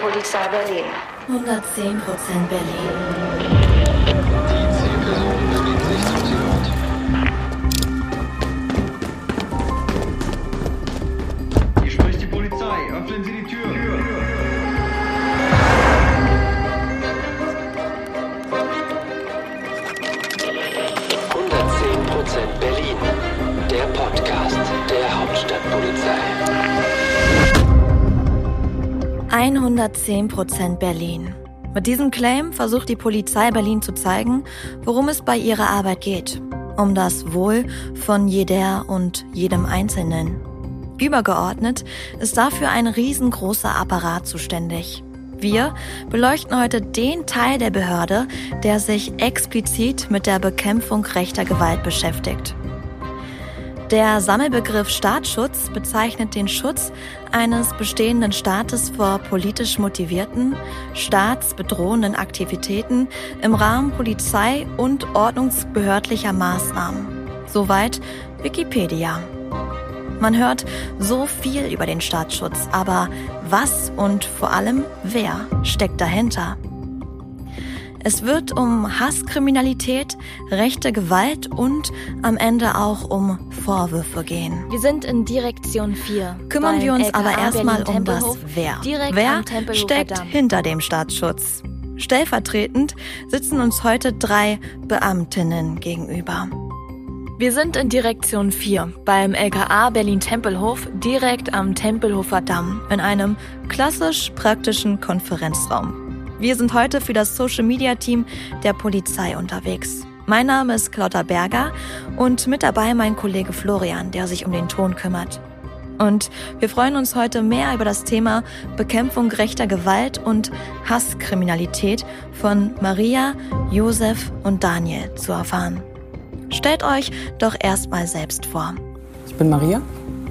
Polizei Berlin. 110% Berlin. Die Zielperson bewegt sich zum Zielort. Hier spricht die Polizei. Öffnen Sie die Tür. Prozent Berlin. Der Podcast der Hauptstadtpolizei. 110% Berlin. Mit diesem Claim versucht die Polizei Berlin zu zeigen, worum es bei ihrer Arbeit geht. Um das Wohl von jeder und jedem Einzelnen. Übergeordnet ist dafür ein riesengroßer Apparat zuständig. Wir beleuchten heute den Teil der Behörde, der sich explizit mit der Bekämpfung rechter Gewalt beschäftigt. Der Sammelbegriff Staatsschutz bezeichnet den Schutz eines bestehenden Staates vor politisch motivierten, staatsbedrohenden Aktivitäten im Rahmen Polizei- und ordnungsbehördlicher Maßnahmen. Soweit Wikipedia. Man hört so viel über den Staatsschutz, aber was und vor allem wer steckt dahinter? Es wird um Hasskriminalität, rechte Gewalt und am Ende auch um Vorwürfe gehen. Wir sind in Direktion 4. Kümmern wir uns LKA aber erstmal um das Wer. Wer steckt Damm. hinter dem Staatsschutz? Stellvertretend sitzen uns heute drei Beamtinnen gegenüber. Wir sind in Direktion 4 beim LKA Berlin-Tempelhof, direkt am Tempelhofer Damm. in einem klassisch praktischen Konferenzraum. Wir sind heute für das Social Media Team der Polizei unterwegs. Mein Name ist Claudia Berger und mit dabei mein Kollege Florian, der sich um den Ton kümmert. Und wir freuen uns heute mehr über das Thema Bekämpfung rechter Gewalt und Hasskriminalität von Maria, Josef und Daniel zu erfahren. Stellt euch doch erstmal selbst vor. Ich bin Maria,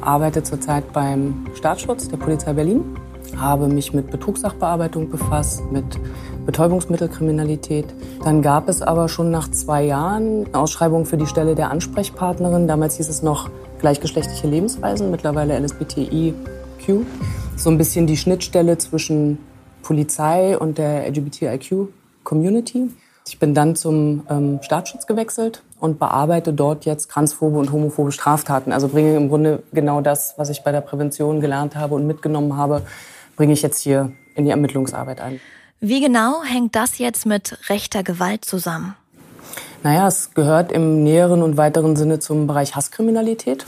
arbeite zurzeit beim Staatsschutz der Polizei Berlin, habe mich mit Betrugssachbearbeitung befasst, mit Betäubungsmittelkriminalität. Dann gab es aber schon nach zwei Jahren eine Ausschreibung für die Stelle der Ansprechpartnerin. Damals hieß es noch gleichgeschlechtliche Lebensweisen, mittlerweile LSBTIQ. So ein bisschen die Schnittstelle zwischen Polizei und der LGBTIQ-Community. Ich bin dann zum ähm, Staatsschutz gewechselt und bearbeite dort jetzt transphobe und homophobe Straftaten. Also bringe im Grunde genau das, was ich bei der Prävention gelernt habe und mitgenommen habe, bringe ich jetzt hier in die Ermittlungsarbeit ein. Wie genau hängt das jetzt mit rechter Gewalt zusammen? Naja, es gehört im näheren und weiteren Sinne zum Bereich Hasskriminalität.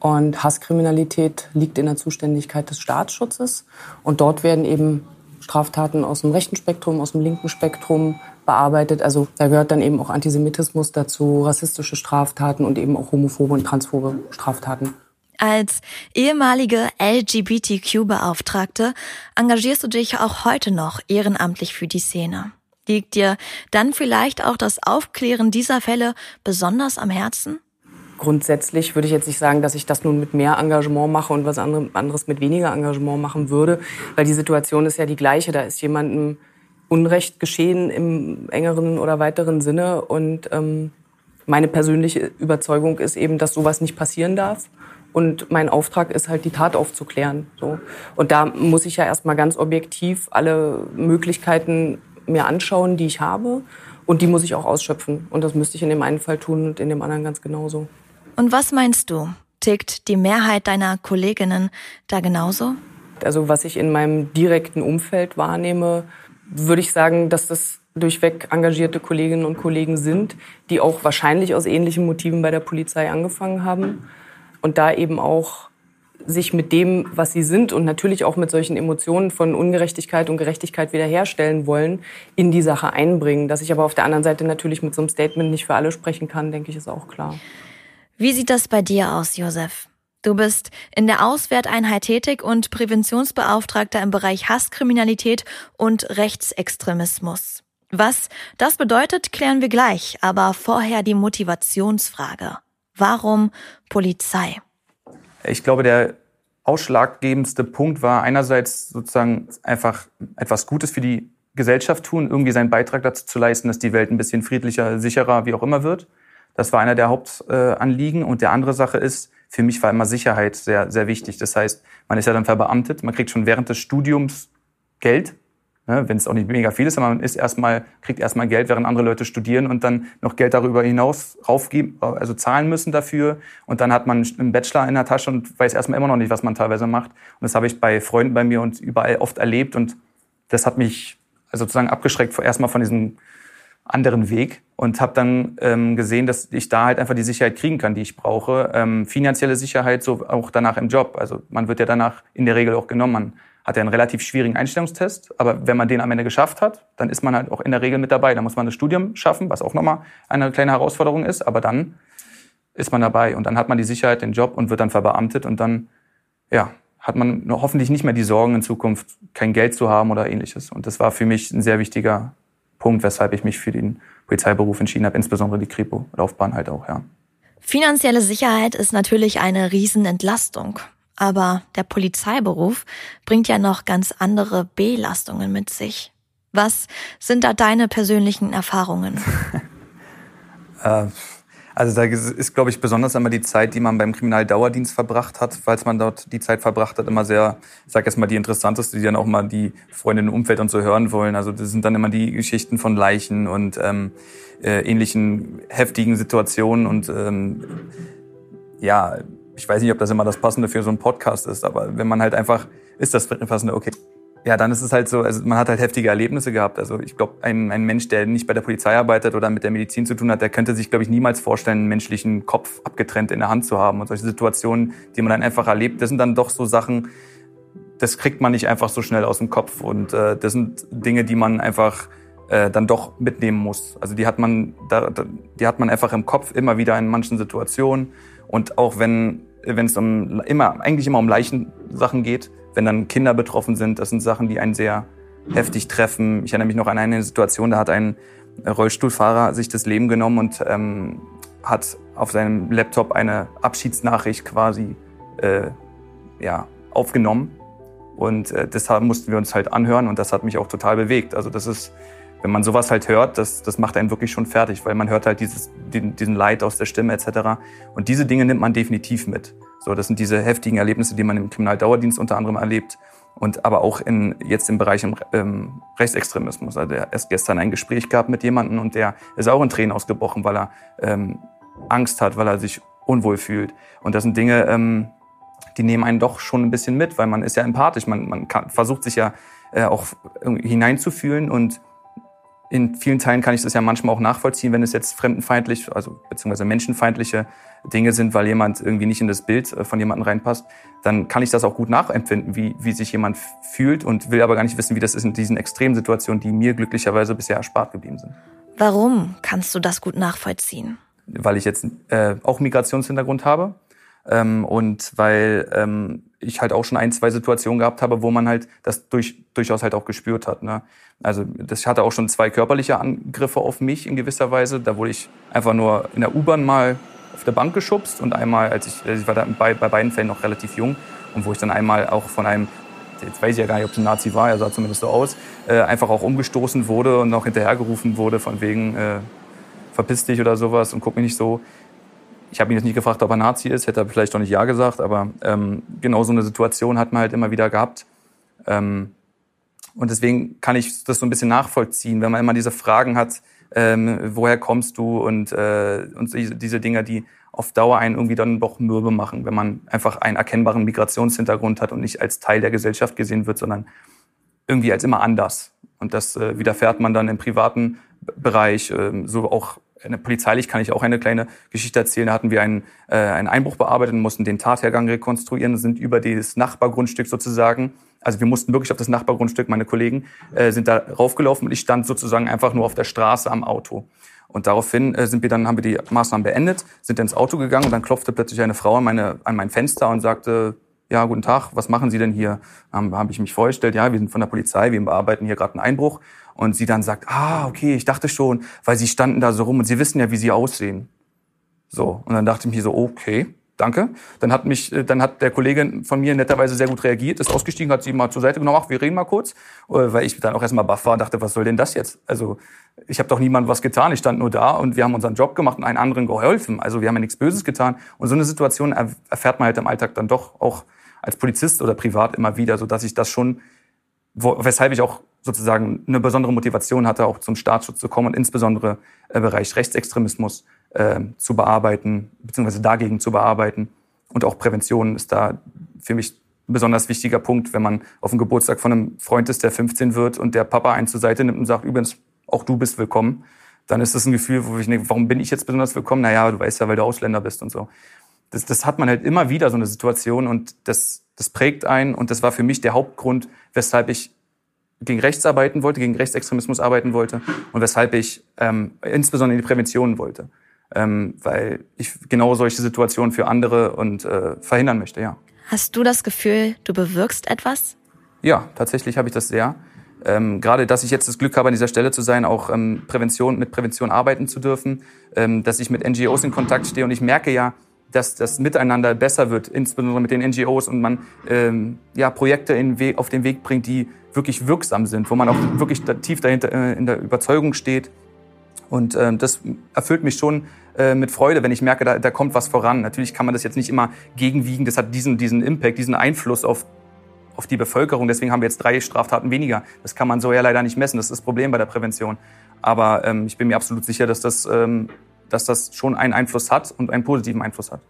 Und Hasskriminalität liegt in der Zuständigkeit des Staatsschutzes. Und dort werden eben Straftaten aus dem rechten Spektrum, aus dem linken Spektrum bearbeitet. Also da gehört dann eben auch Antisemitismus dazu, rassistische Straftaten und eben auch homophobe und transphobe Straftaten. Als ehemalige LGBTQ-Beauftragte engagierst du dich auch heute noch ehrenamtlich für die Szene. Liegt dir dann vielleicht auch das Aufklären dieser Fälle besonders am Herzen? Grundsätzlich würde ich jetzt nicht sagen, dass ich das nun mit mehr Engagement mache und was andere- anderes mit weniger Engagement machen würde, weil die Situation ist ja die gleiche. Da ist jemandem Unrecht geschehen im engeren oder weiteren Sinne und ähm, meine persönliche Überzeugung ist eben, dass sowas nicht passieren darf. Und mein Auftrag ist halt, die Tat aufzuklären. So. Und da muss ich ja erstmal ganz objektiv alle Möglichkeiten mir anschauen, die ich habe. Und die muss ich auch ausschöpfen. Und das müsste ich in dem einen Fall tun und in dem anderen ganz genauso. Und was meinst du? Tickt die Mehrheit deiner Kolleginnen da genauso? Also was ich in meinem direkten Umfeld wahrnehme, würde ich sagen, dass das durchweg engagierte Kolleginnen und Kollegen sind, die auch wahrscheinlich aus ähnlichen Motiven bei der Polizei angefangen haben und da eben auch sich mit dem, was sie sind und natürlich auch mit solchen Emotionen von Ungerechtigkeit und Gerechtigkeit wiederherstellen wollen, in die Sache einbringen. Dass ich aber auf der anderen Seite natürlich mit so einem Statement nicht für alle sprechen kann, denke ich, ist auch klar. Wie sieht das bei dir aus, Josef? Du bist in der Auswerteinheit tätig und Präventionsbeauftragter im Bereich Hasskriminalität und Rechtsextremismus. Was das bedeutet, klären wir gleich, aber vorher die Motivationsfrage. Warum Polizei? Ich glaube, der ausschlaggebendste Punkt war einerseits sozusagen einfach etwas Gutes für die Gesellschaft tun, irgendwie seinen Beitrag dazu zu leisten, dass die Welt ein bisschen friedlicher, sicherer, wie auch immer wird. Das war einer der Hauptanliegen. Und der andere Sache ist, für mich war immer Sicherheit sehr, sehr wichtig. Das heißt, man ist ja dann verbeamtet, man kriegt schon während des Studiums Geld, ne, wenn es auch nicht mega viel ist, aber man ist erstmal, kriegt erstmal Geld, während andere Leute studieren und dann noch Geld darüber hinaus raufgeben, also zahlen müssen dafür. Und dann hat man einen Bachelor in der Tasche und weiß erstmal immer noch nicht, was man teilweise macht. Und das habe ich bei Freunden bei mir und überall oft erlebt und das hat mich sozusagen abgeschreckt erstmal von diesem anderen Weg und habe dann ähm, gesehen, dass ich da halt einfach die Sicherheit kriegen kann, die ich brauche. Ähm, finanzielle Sicherheit, so auch danach im Job. Also man wird ja danach in der Regel auch genommen. Man hat ja einen relativ schwierigen Einstellungstest, aber wenn man den am Ende geschafft hat, dann ist man halt auch in der Regel mit dabei. Da muss man das Studium schaffen, was auch nochmal eine kleine Herausforderung ist, aber dann ist man dabei und dann hat man die Sicherheit, den Job und wird dann verbeamtet und dann, ja, hat man hoffentlich nicht mehr die Sorgen in Zukunft, kein Geld zu haben oder ähnliches. Und das war für mich ein sehr wichtiger Punkt, weshalb ich mich für den Polizeiberuf entschieden habe, insbesondere die Kripo-Laufbahn halt auch, ja. Finanzielle Sicherheit ist natürlich eine Riesenentlastung. Aber der Polizeiberuf bringt ja noch ganz andere Belastungen mit sich. Was sind da deine persönlichen Erfahrungen? äh, also da ist, glaube ich, besonders einmal die Zeit, die man beim Kriminaldauerdienst verbracht hat, falls man dort die Zeit verbracht hat, immer sehr, ich sage jetzt mal, die interessanteste, die dann auch mal die Freunde im Umfeld und so hören wollen. Also das sind dann immer die Geschichten von Leichen und ähm, äh, ähnlichen heftigen Situationen und ähm, ja, ich weiß nicht, ob das immer das Passende für so einen Podcast ist, aber wenn man halt einfach, ist das passende, okay, ja, dann ist es halt so, also man hat halt heftige Erlebnisse gehabt. Also ich glaube, ein, ein Mensch, der nicht bei der Polizei arbeitet oder mit der Medizin zu tun hat, der könnte sich, glaube ich, niemals vorstellen, einen menschlichen Kopf abgetrennt in der Hand zu haben. Und solche Situationen, die man dann einfach erlebt, das sind dann doch so Sachen, das kriegt man nicht einfach so schnell aus dem Kopf. Und äh, das sind Dinge, die man einfach äh, dann doch mitnehmen muss. Also die hat man, da, die hat man einfach im Kopf immer wieder in manchen Situationen. Und auch wenn wenn es um immer eigentlich immer um Leichensachen geht, wenn dann Kinder betroffen sind. Das sind Sachen, die einen sehr heftig treffen. Ich erinnere mich noch an eine Situation, da hat ein Rollstuhlfahrer sich das Leben genommen und ähm, hat auf seinem Laptop eine Abschiedsnachricht quasi äh, ja, aufgenommen. Und äh, deshalb mussten wir uns halt anhören und das hat mich auch total bewegt. Also das ist, wenn man sowas halt hört, das, das macht einen wirklich schon fertig, weil man hört halt dieses, diesen, diesen Leid aus der Stimme etc. Und diese Dinge nimmt man definitiv mit. So, das sind diese heftigen Erlebnisse, die man im Kriminaldauerdienst unter anderem erlebt und aber auch in, jetzt im Bereich im, ähm, Rechtsextremismus. Also er erst gestern ein Gespräch gehabt mit jemandem und der ist auch in Tränen ausgebrochen, weil er ähm, Angst hat, weil er sich unwohl fühlt. Und das sind Dinge, ähm, die nehmen einen doch schon ein bisschen mit, weil man ist ja empathisch, man, man kann, versucht sich ja äh, auch hineinzufühlen und in vielen Teilen kann ich das ja manchmal auch nachvollziehen, wenn es jetzt fremdenfeindlich, also beziehungsweise menschenfeindliche Dinge sind, weil jemand irgendwie nicht in das Bild äh, von jemandem reinpasst, dann kann ich das auch gut nachempfinden, wie, wie sich jemand fühlt und will aber gar nicht wissen, wie das ist in diesen extremen Situationen, die mir glücklicherweise bisher erspart geblieben sind. Warum kannst du das gut nachvollziehen? Weil ich jetzt äh, auch Migrationshintergrund habe ähm, und weil ähm, ich halt auch schon ein, zwei Situationen gehabt habe, wo man halt das durch, durchaus halt auch gespürt hat. Ne? Also das hatte auch schon zwei körperliche Angriffe auf mich in gewisser Weise. Da wurde ich einfach nur in der U-Bahn mal auf der Bank geschubst und einmal, als ich, ich war da bei, bei beiden Fällen noch relativ jung und wo ich dann einmal auch von einem jetzt weiß ich ja gar nicht, ob es ein Nazi war, er sah zumindest so aus, äh, einfach auch umgestoßen wurde und auch hinterhergerufen wurde von wegen äh, verpiss dich oder sowas und guck mich nicht so. Ich habe ihn jetzt nicht gefragt, ob er Nazi ist, hätte er vielleicht doch nicht Ja gesagt, aber ähm, genau so eine Situation hat man halt immer wieder gehabt. Ähm, und deswegen kann ich das so ein bisschen nachvollziehen, wenn man immer diese Fragen hat, ähm, woher kommst du und, äh, und diese Dinge, die auf Dauer einen irgendwie dann doch mürbe machen, wenn man einfach einen erkennbaren Migrationshintergrund hat und nicht als Teil der Gesellschaft gesehen wird, sondern irgendwie als immer anders. Und das äh, widerfährt man dann im privaten Bereich, äh, so auch polizeilich kann ich auch eine kleine Geschichte erzählen. Da hatten wir einen, äh, einen Einbruch bearbeitet und mussten den Tathergang rekonstruieren, sind über das Nachbargrundstück sozusagen also wir mussten wirklich auf das Nachbargrundstück, meine Kollegen äh, sind da raufgelaufen und ich stand sozusagen einfach nur auf der Straße am Auto. Und daraufhin äh, sind wir dann, haben wir die Maßnahmen beendet, sind ins Auto gegangen und dann klopfte plötzlich eine Frau an, meine, an mein Fenster und sagte, ja, guten Tag, was machen Sie denn hier? Ähm, habe ich mich vorgestellt, ja, wir sind von der Polizei, wir bearbeiten hier gerade einen Einbruch. Und sie dann sagt, ah, okay, ich dachte schon, weil Sie standen da so rum und Sie wissen ja, wie Sie aussehen. So, und dann dachte ich mir so, okay, danke. Dann hat mich, äh, dann hat der Kollege von mir netterweise sehr gut reagiert, ist ausgestiegen, hat sie mal zur Seite genommen, ach, wir reden mal kurz, äh, weil ich dann auch erstmal baff war und dachte, was soll denn das jetzt? Also ich habe doch niemandem was getan, ich stand nur da und wir haben unseren Job gemacht und einen anderen geholfen. Also wir haben ja nichts Böses getan. Und so eine Situation erfährt man halt im Alltag dann doch auch als Polizist oder privat immer wieder, so dass ich das schon weshalb ich auch sozusagen eine besondere Motivation hatte, auch zum Staatsschutz zu kommen und insbesondere im Bereich Rechtsextremismus äh, zu bearbeiten, beziehungsweise dagegen zu bearbeiten. Und auch Prävention ist da für mich ein besonders wichtiger Punkt, wenn man auf dem Geburtstag von einem Freund ist, der 15 wird und der Papa einen zur Seite nimmt und sagt, übrigens, auch du bist willkommen, dann ist das ein Gefühl, wo ich denke, warum bin ich jetzt besonders willkommen? Naja, du weißt ja, weil du Ausländer bist und so. Das, das hat man halt immer wieder, so eine Situation und das, das prägt einen und das war für mich der Hauptgrund, weshalb ich gegen rechts arbeiten wollte, gegen Rechtsextremismus arbeiten wollte und weshalb ich ähm, insbesondere in die Prävention wollte. Ähm, weil ich genau solche Situationen für andere und äh, verhindern möchte, ja. Hast du das Gefühl, du bewirkst etwas? Ja, tatsächlich habe ich das sehr. Ähm, gerade, dass ich jetzt das Glück habe, an dieser Stelle zu sein, auch ähm, Prävention, mit Prävention arbeiten zu dürfen, ähm, dass ich mit NGOs in Kontakt stehe und ich merke ja, dass das Miteinander besser wird, insbesondere mit den NGOs und man ähm, ja, Projekte in Weg, auf den Weg bringt, die wirklich wirksam sind, wo man auch wirklich da, tief dahinter äh, in der Überzeugung steht. Und ähm, das erfüllt mich schon äh, mit Freude, wenn ich merke, da, da kommt was voran. Natürlich kann man das jetzt nicht immer gegenwiegen. Das hat diesen, diesen Impact, diesen Einfluss auf, auf die Bevölkerung. Deswegen haben wir jetzt drei Straftaten weniger. Das kann man so ja leider nicht messen. Das ist das Problem bei der Prävention. Aber ähm, ich bin mir absolut sicher, dass das, ähm, dass das schon einen Einfluss hat und einen positiven Einfluss hat.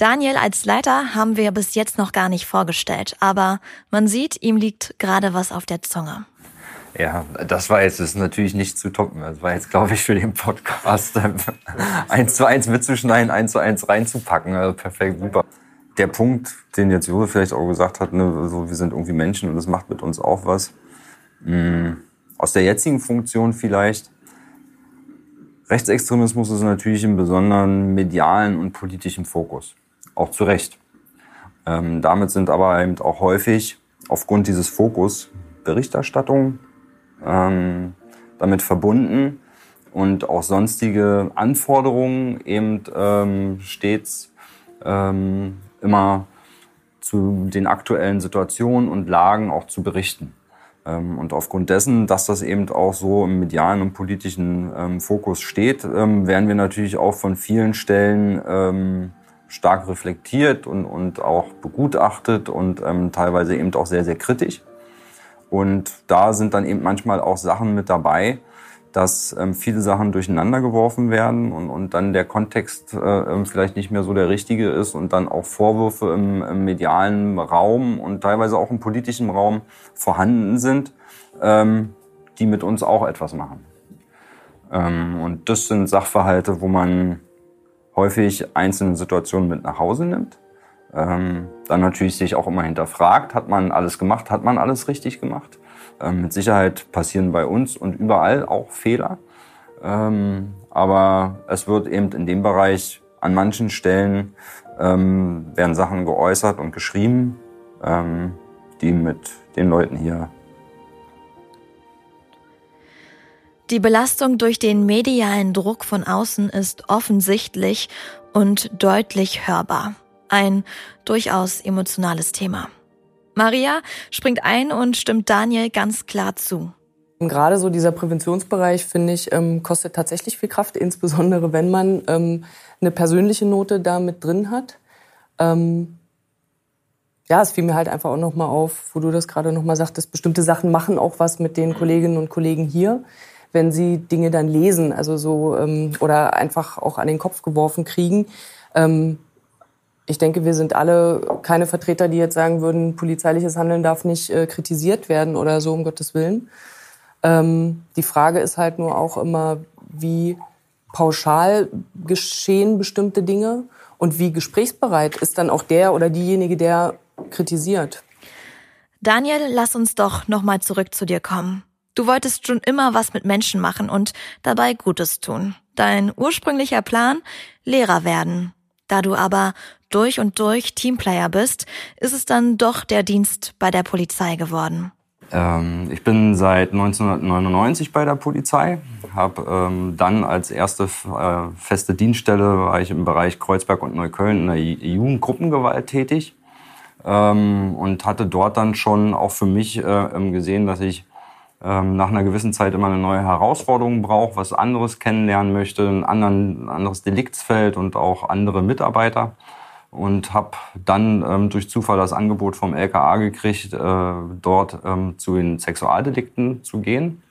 Daniel als Leiter haben wir bis jetzt noch gar nicht vorgestellt, aber man sieht, ihm liegt gerade was auf der Zunge. Ja, das war jetzt das ist natürlich nicht zu toppen. Das war jetzt, glaube ich, für den Podcast äh, eins zu eins mitzuschneiden, eins zu eins reinzupacken. Also perfekt, super. Der Punkt, den jetzt Jure vielleicht auch gesagt hat, ne, so, wir sind irgendwie Menschen und das macht mit uns auch was. Mhm. Aus der jetzigen Funktion vielleicht. Rechtsextremismus ist natürlich im besonderen medialen und politischen Fokus auch zu Recht. Ähm, damit sind aber eben auch häufig aufgrund dieses Fokus Berichterstattung ähm, damit verbunden und auch sonstige Anforderungen eben ähm, stets ähm, immer zu den aktuellen Situationen und Lagen auch zu berichten. Ähm, und aufgrund dessen, dass das eben auch so im medialen und politischen ähm, Fokus steht, werden wir natürlich auch von vielen Stellen stark reflektiert und, und auch begutachtet und ähm, teilweise eben auch sehr, sehr kritisch. Und da sind dann eben manchmal auch Sachen mit dabei, dass ähm, viele Sachen durcheinander geworfen werden und, und dann der Kontext äh, ähm, vielleicht nicht mehr so der richtige ist und dann auch Vorwürfe im, im medialen Raum und teilweise auch im politischen Raum vorhanden sind, ähm, die mit uns auch etwas machen. Ähm, und das sind Sachverhalte, wo man häufig einzelne Situationen mit nach Hause nimmt. Ähm, dann natürlich sich auch immer hinterfragt, hat man alles gemacht, hat man alles richtig gemacht. Ähm, mit Sicherheit passieren bei uns und überall auch Fehler. Ähm, aber es wird eben in dem Bereich an manchen Stellen ähm, werden Sachen geäußert und geschrieben, ähm, die mit den Leuten hier Die Belastung durch den medialen Druck von außen ist offensichtlich und deutlich hörbar. Ein durchaus emotionales Thema. Maria springt ein und stimmt Daniel ganz klar zu. Gerade so dieser Präventionsbereich, finde ich, ähm, kostet tatsächlich viel Kraft, insbesondere wenn man ähm, eine persönliche Note da mit drin hat. Ähm, ja, es fiel mir halt einfach auch nochmal auf, wo du das gerade nochmal sagtest, bestimmte Sachen machen auch was mit den Kolleginnen und Kollegen hier wenn sie Dinge dann lesen, also so ähm, oder einfach auch an den Kopf geworfen kriegen. Ähm, ich denke, wir sind alle keine Vertreter, die jetzt sagen würden, polizeiliches Handeln darf nicht äh, kritisiert werden oder so, um Gottes Willen. Ähm, die Frage ist halt nur auch immer, wie pauschal geschehen bestimmte Dinge und wie gesprächsbereit ist dann auch der oder diejenige, der kritisiert. Daniel, lass uns doch nochmal zurück zu dir kommen. Du wolltest schon immer was mit Menschen machen und dabei Gutes tun. Dein ursprünglicher Plan? Lehrer werden. Da du aber durch und durch Teamplayer bist, ist es dann doch der Dienst bei der Polizei geworden. Ähm, ich bin seit 1999 bei der Polizei, habe ähm, dann als erste äh, feste Dienststelle war ich im Bereich Kreuzberg und Neukölln in der Jugendgruppengewalt tätig ähm, und hatte dort dann schon auch für mich äh, gesehen, dass ich ähm, nach einer gewissen Zeit immer eine neue Herausforderung braucht, was anderes kennenlernen möchte, ein, anderen, anderes Deliktsfeld und auch andere Mitarbeiter. und habe dann ähm, durch Zufall das Angebot vom LKA gekriegt, äh, dort ähm, zu den Sexualdelikten zu gehen.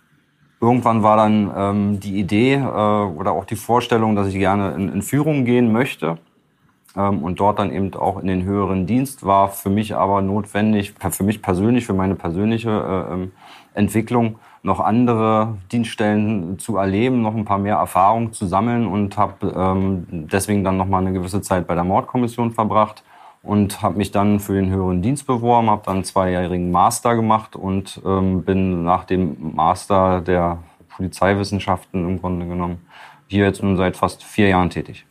Irgendwann war dann ähm, die Idee äh, oder auch die Vorstellung, dass ich gerne in, in Führung gehen möchte ähm, und dort dann eben auch in den höheren Dienst war für mich aber notwendig, für mich persönlich, für meine persönliche äh, ähm, Entwicklung noch andere Dienststellen zu erleben, noch ein paar mehr Erfahrungen zu sammeln und habe ähm, deswegen dann noch mal eine gewisse Zeit bei der Mordkommission verbracht und habe mich dann für den höheren Dienst beworben, habe dann einen zweijährigen Master gemacht und ähm, bin nach dem Master der Polizeiwissenschaften im Grunde genommen hier jetzt nun seit fast vier Jahren tätig.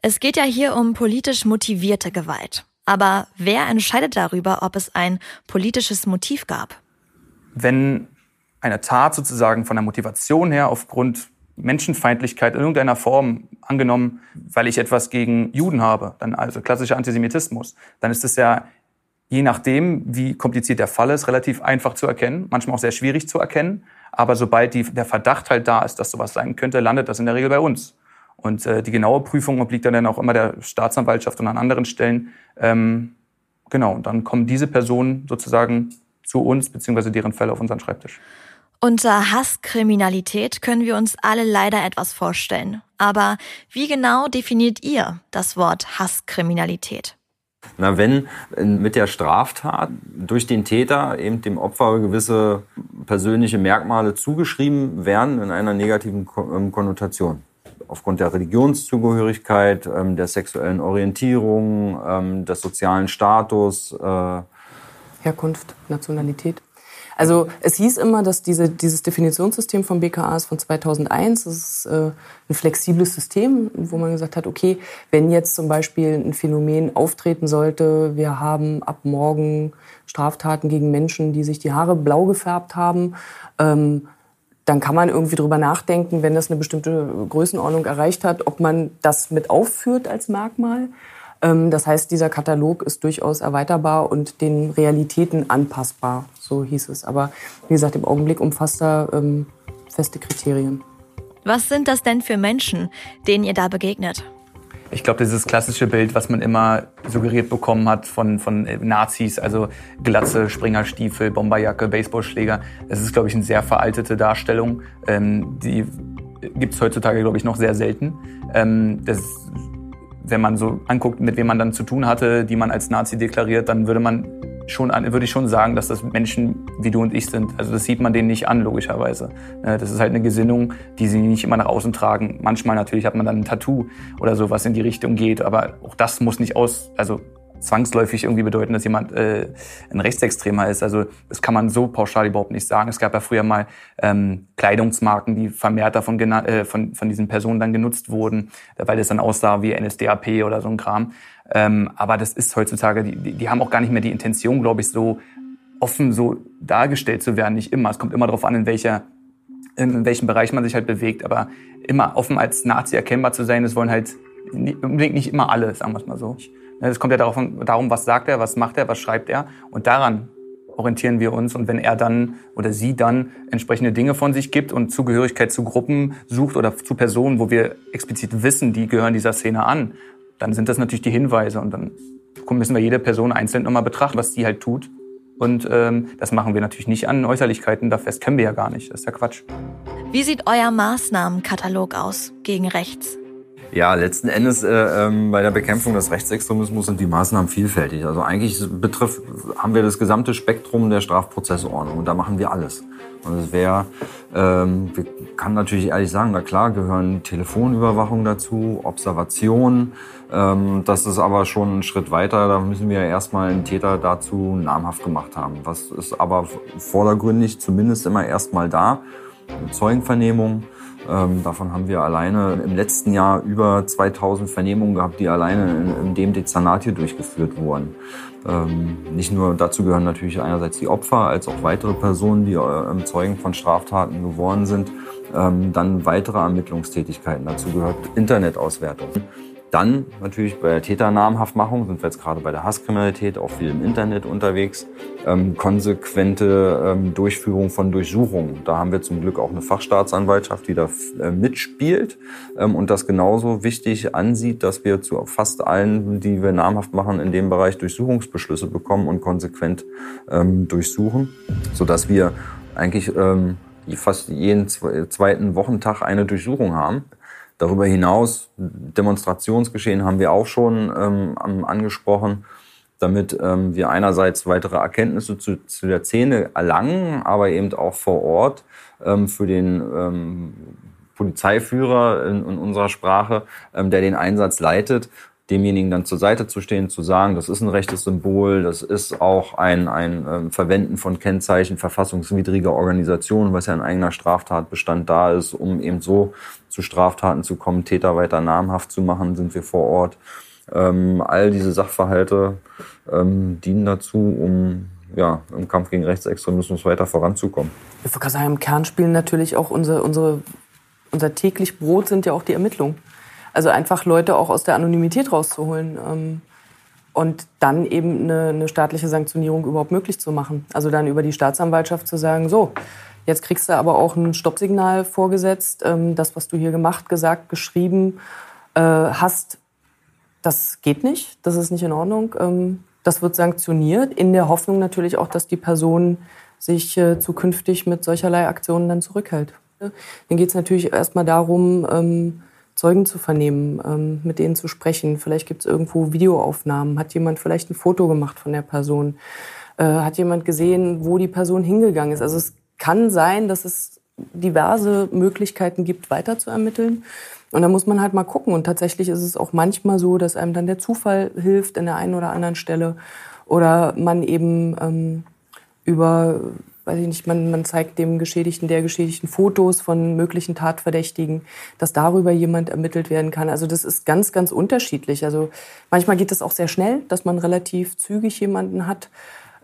Es geht ja hier um politisch motivierte Gewalt. Aber wer entscheidet darüber, ob es ein politisches Motiv gab? Wenn eine Tat sozusagen von der Motivation her aufgrund Menschenfeindlichkeit in irgendeiner Form angenommen, weil ich etwas gegen Juden habe, dann also klassischer Antisemitismus, dann ist es ja je nachdem, wie kompliziert der Fall ist, relativ einfach zu erkennen, manchmal auch sehr schwierig zu erkennen. Aber sobald die, der Verdacht halt da ist, dass sowas sein könnte, landet das in der Regel bei uns. Und äh, die genaue Prüfung obliegt dann auch immer der Staatsanwaltschaft und an anderen Stellen. Ähm, genau, und dann kommen diese Personen sozusagen zu uns, beziehungsweise deren Fälle auf unseren Schreibtisch. Unter Hasskriminalität können wir uns alle leider etwas vorstellen. Aber wie genau definiert ihr das Wort Hasskriminalität? Na, wenn mit der Straftat durch den Täter eben dem Opfer gewisse persönliche Merkmale zugeschrieben werden in einer negativen ähm, Konnotation. Aufgrund der Religionszugehörigkeit, ähm, der sexuellen Orientierung, ähm, des sozialen Status. Herkunft, Nationalität. Also es hieß immer, dass diese, dieses Definitionssystem vom BKA ist von 2001. Das ist äh, ein flexibles System, wo man gesagt hat, okay, wenn jetzt zum Beispiel ein Phänomen auftreten sollte, wir haben ab morgen Straftaten gegen Menschen, die sich die Haare blau gefärbt haben, ähm, dann kann man irgendwie drüber nachdenken, wenn das eine bestimmte Größenordnung erreicht hat, ob man das mit aufführt als Merkmal. Ähm, das heißt, dieser Katalog ist durchaus erweiterbar und den Realitäten anpassbar, so hieß es. Aber wie gesagt, im Augenblick umfasst er ähm, feste Kriterien. Was sind das denn für Menschen, denen ihr da begegnet? Ich glaube, dieses klassische Bild, was man immer suggeriert bekommen hat von, von Nazis, also Glatze, Springerstiefel, Bomberjacke, Baseballschläger, das ist, glaube ich, eine sehr veraltete Darstellung. Ähm, die gibt es heutzutage, glaube ich, noch sehr selten. Ähm, das wenn man so anguckt, mit wem man dann zu tun hatte, die man als Nazi deklariert, dann würde man schon würde ich schon sagen, dass das Menschen wie du und ich sind. Also das sieht man denen nicht an, logischerweise. Ne, das ist halt eine Gesinnung, die sie nicht immer nach außen tragen. Manchmal natürlich hat man dann ein Tattoo oder so, was in die Richtung geht, aber auch das muss nicht aus, also zwangsläufig irgendwie bedeuten, dass jemand äh, ein Rechtsextremer ist. Also das kann man so pauschal überhaupt nicht sagen. Es gab ja früher mal ähm, Kleidungsmarken, die vermehrt davon äh, von, von diesen Personen dann genutzt wurden, weil das dann aussah wie NSDAP oder so ein Kram. Ähm, aber das ist heutzutage, die, die haben auch gar nicht mehr die Intention, glaube ich, so offen so dargestellt zu werden. Nicht immer. Es kommt immer darauf an, in welcher in welchem Bereich man sich halt bewegt. Aber immer offen als Nazi erkennbar zu sein, das wollen halt unbedingt nicht immer alle, sagen wir es mal so. Ne, es kommt ja darum, darum, was sagt er, was macht er, was schreibt er. Und daran orientieren wir uns. Und wenn er dann oder sie dann entsprechende Dinge von sich gibt und Zugehörigkeit zu Gruppen sucht oder zu Personen, wo wir explizit wissen, die gehören dieser Szene an, dann sind das natürlich die Hinweise. Und dann müssen wir jede Person einzeln nochmal betrachten, was die halt tut. Und ähm, das machen wir natürlich nicht an Äußerlichkeiten. Da fest können wir ja gar nicht. Das ist ja Quatsch. Wie sieht euer Maßnahmenkatalog aus gegen rechts? Ja, letzten Endes äh, ähm, bei der Bekämpfung des Rechtsextremismus sind die Maßnahmen vielfältig. Also eigentlich betrifft, haben wir das gesamte Spektrum der Strafprozessordnung und da machen wir alles. Und es wäre, ähm, wir kann natürlich ehrlich sagen, na klar gehören Telefonüberwachung dazu, Observation. Ähm, das ist aber schon ein Schritt weiter. Da müssen wir erstmal einen Täter dazu namhaft gemacht haben. Was ist aber vordergründig zumindest immer erstmal da. Zeugenvernehmung. Ähm, davon haben wir alleine im letzten Jahr über 2000 Vernehmungen gehabt, die alleine in, in dem Dezernat hier durchgeführt wurden. Ähm, nicht nur dazu gehören natürlich einerseits die Opfer, als auch weitere Personen, die äh, Zeugen von Straftaten geworden sind. Ähm, dann weitere Ermittlungstätigkeiten. Dazu gehört Internetauswertung. Dann natürlich bei der Täternamhaftmachung sind wir jetzt gerade bei der Hasskriminalität auch viel im Internet unterwegs. Ähm, konsequente ähm, Durchführung von Durchsuchungen. Da haben wir zum Glück auch eine Fachstaatsanwaltschaft, die da äh, mitspielt ähm, und das genauso wichtig ansieht, dass wir zu fast allen, die wir namhaft machen, in dem Bereich Durchsuchungsbeschlüsse bekommen und konsequent ähm, durchsuchen, sodass wir eigentlich ähm, fast jeden zweiten Wochentag eine Durchsuchung haben. Darüber hinaus, Demonstrationsgeschehen haben wir auch schon ähm, angesprochen, damit ähm, wir einerseits weitere Erkenntnisse zu, zu der Szene erlangen, aber eben auch vor Ort ähm, für den ähm, Polizeiführer in, in unserer Sprache, ähm, der den Einsatz leitet, demjenigen dann zur Seite zu stehen, zu sagen, das ist ein rechtes Symbol, das ist auch ein, ein ähm, Verwenden von Kennzeichen verfassungswidriger Organisationen, was ja ein eigener Straftatbestand da ist, um eben so zu Straftaten zu kommen, Täter weiter namhaft zu machen, sind wir vor Ort. Ähm, all diese Sachverhalte ähm, dienen dazu, um ja, im Kampf gegen Rechtsextremismus weiter voranzukommen. Ich würde sagen, im Kern spielen natürlich auch unsere, unsere, unser täglich Brot sind ja auch die Ermittlungen. Also einfach Leute auch aus der Anonymität rauszuholen ähm, und dann eben eine, eine staatliche Sanktionierung überhaupt möglich zu machen. Also dann über die Staatsanwaltschaft zu sagen, so, jetzt kriegst du aber auch ein Stoppsignal vorgesetzt, ähm, das, was du hier gemacht, gesagt, geschrieben äh, hast, das geht nicht, das ist nicht in Ordnung. Ähm, das wird sanktioniert, in der Hoffnung natürlich auch, dass die Person sich äh, zukünftig mit solcherlei Aktionen dann zurückhält. Dann geht es natürlich erstmal darum, ähm, Zeugen zu vernehmen, ähm, mit denen zu sprechen. Vielleicht gibt es irgendwo Videoaufnahmen. Hat jemand vielleicht ein Foto gemacht von der Person? Äh, hat jemand gesehen, wo die Person hingegangen ist? Also es kann sein, dass es diverse Möglichkeiten gibt, weiter zu ermitteln. Und da muss man halt mal gucken. Und tatsächlich ist es auch manchmal so, dass einem dann der Zufall hilft in der einen oder anderen Stelle. Oder man eben ähm, über weiß ich nicht, man, man zeigt dem Geschädigten, der Geschädigten Fotos von möglichen Tatverdächtigen, dass darüber jemand ermittelt werden kann. Also das ist ganz, ganz unterschiedlich. Also manchmal geht es auch sehr schnell, dass man relativ zügig jemanden hat.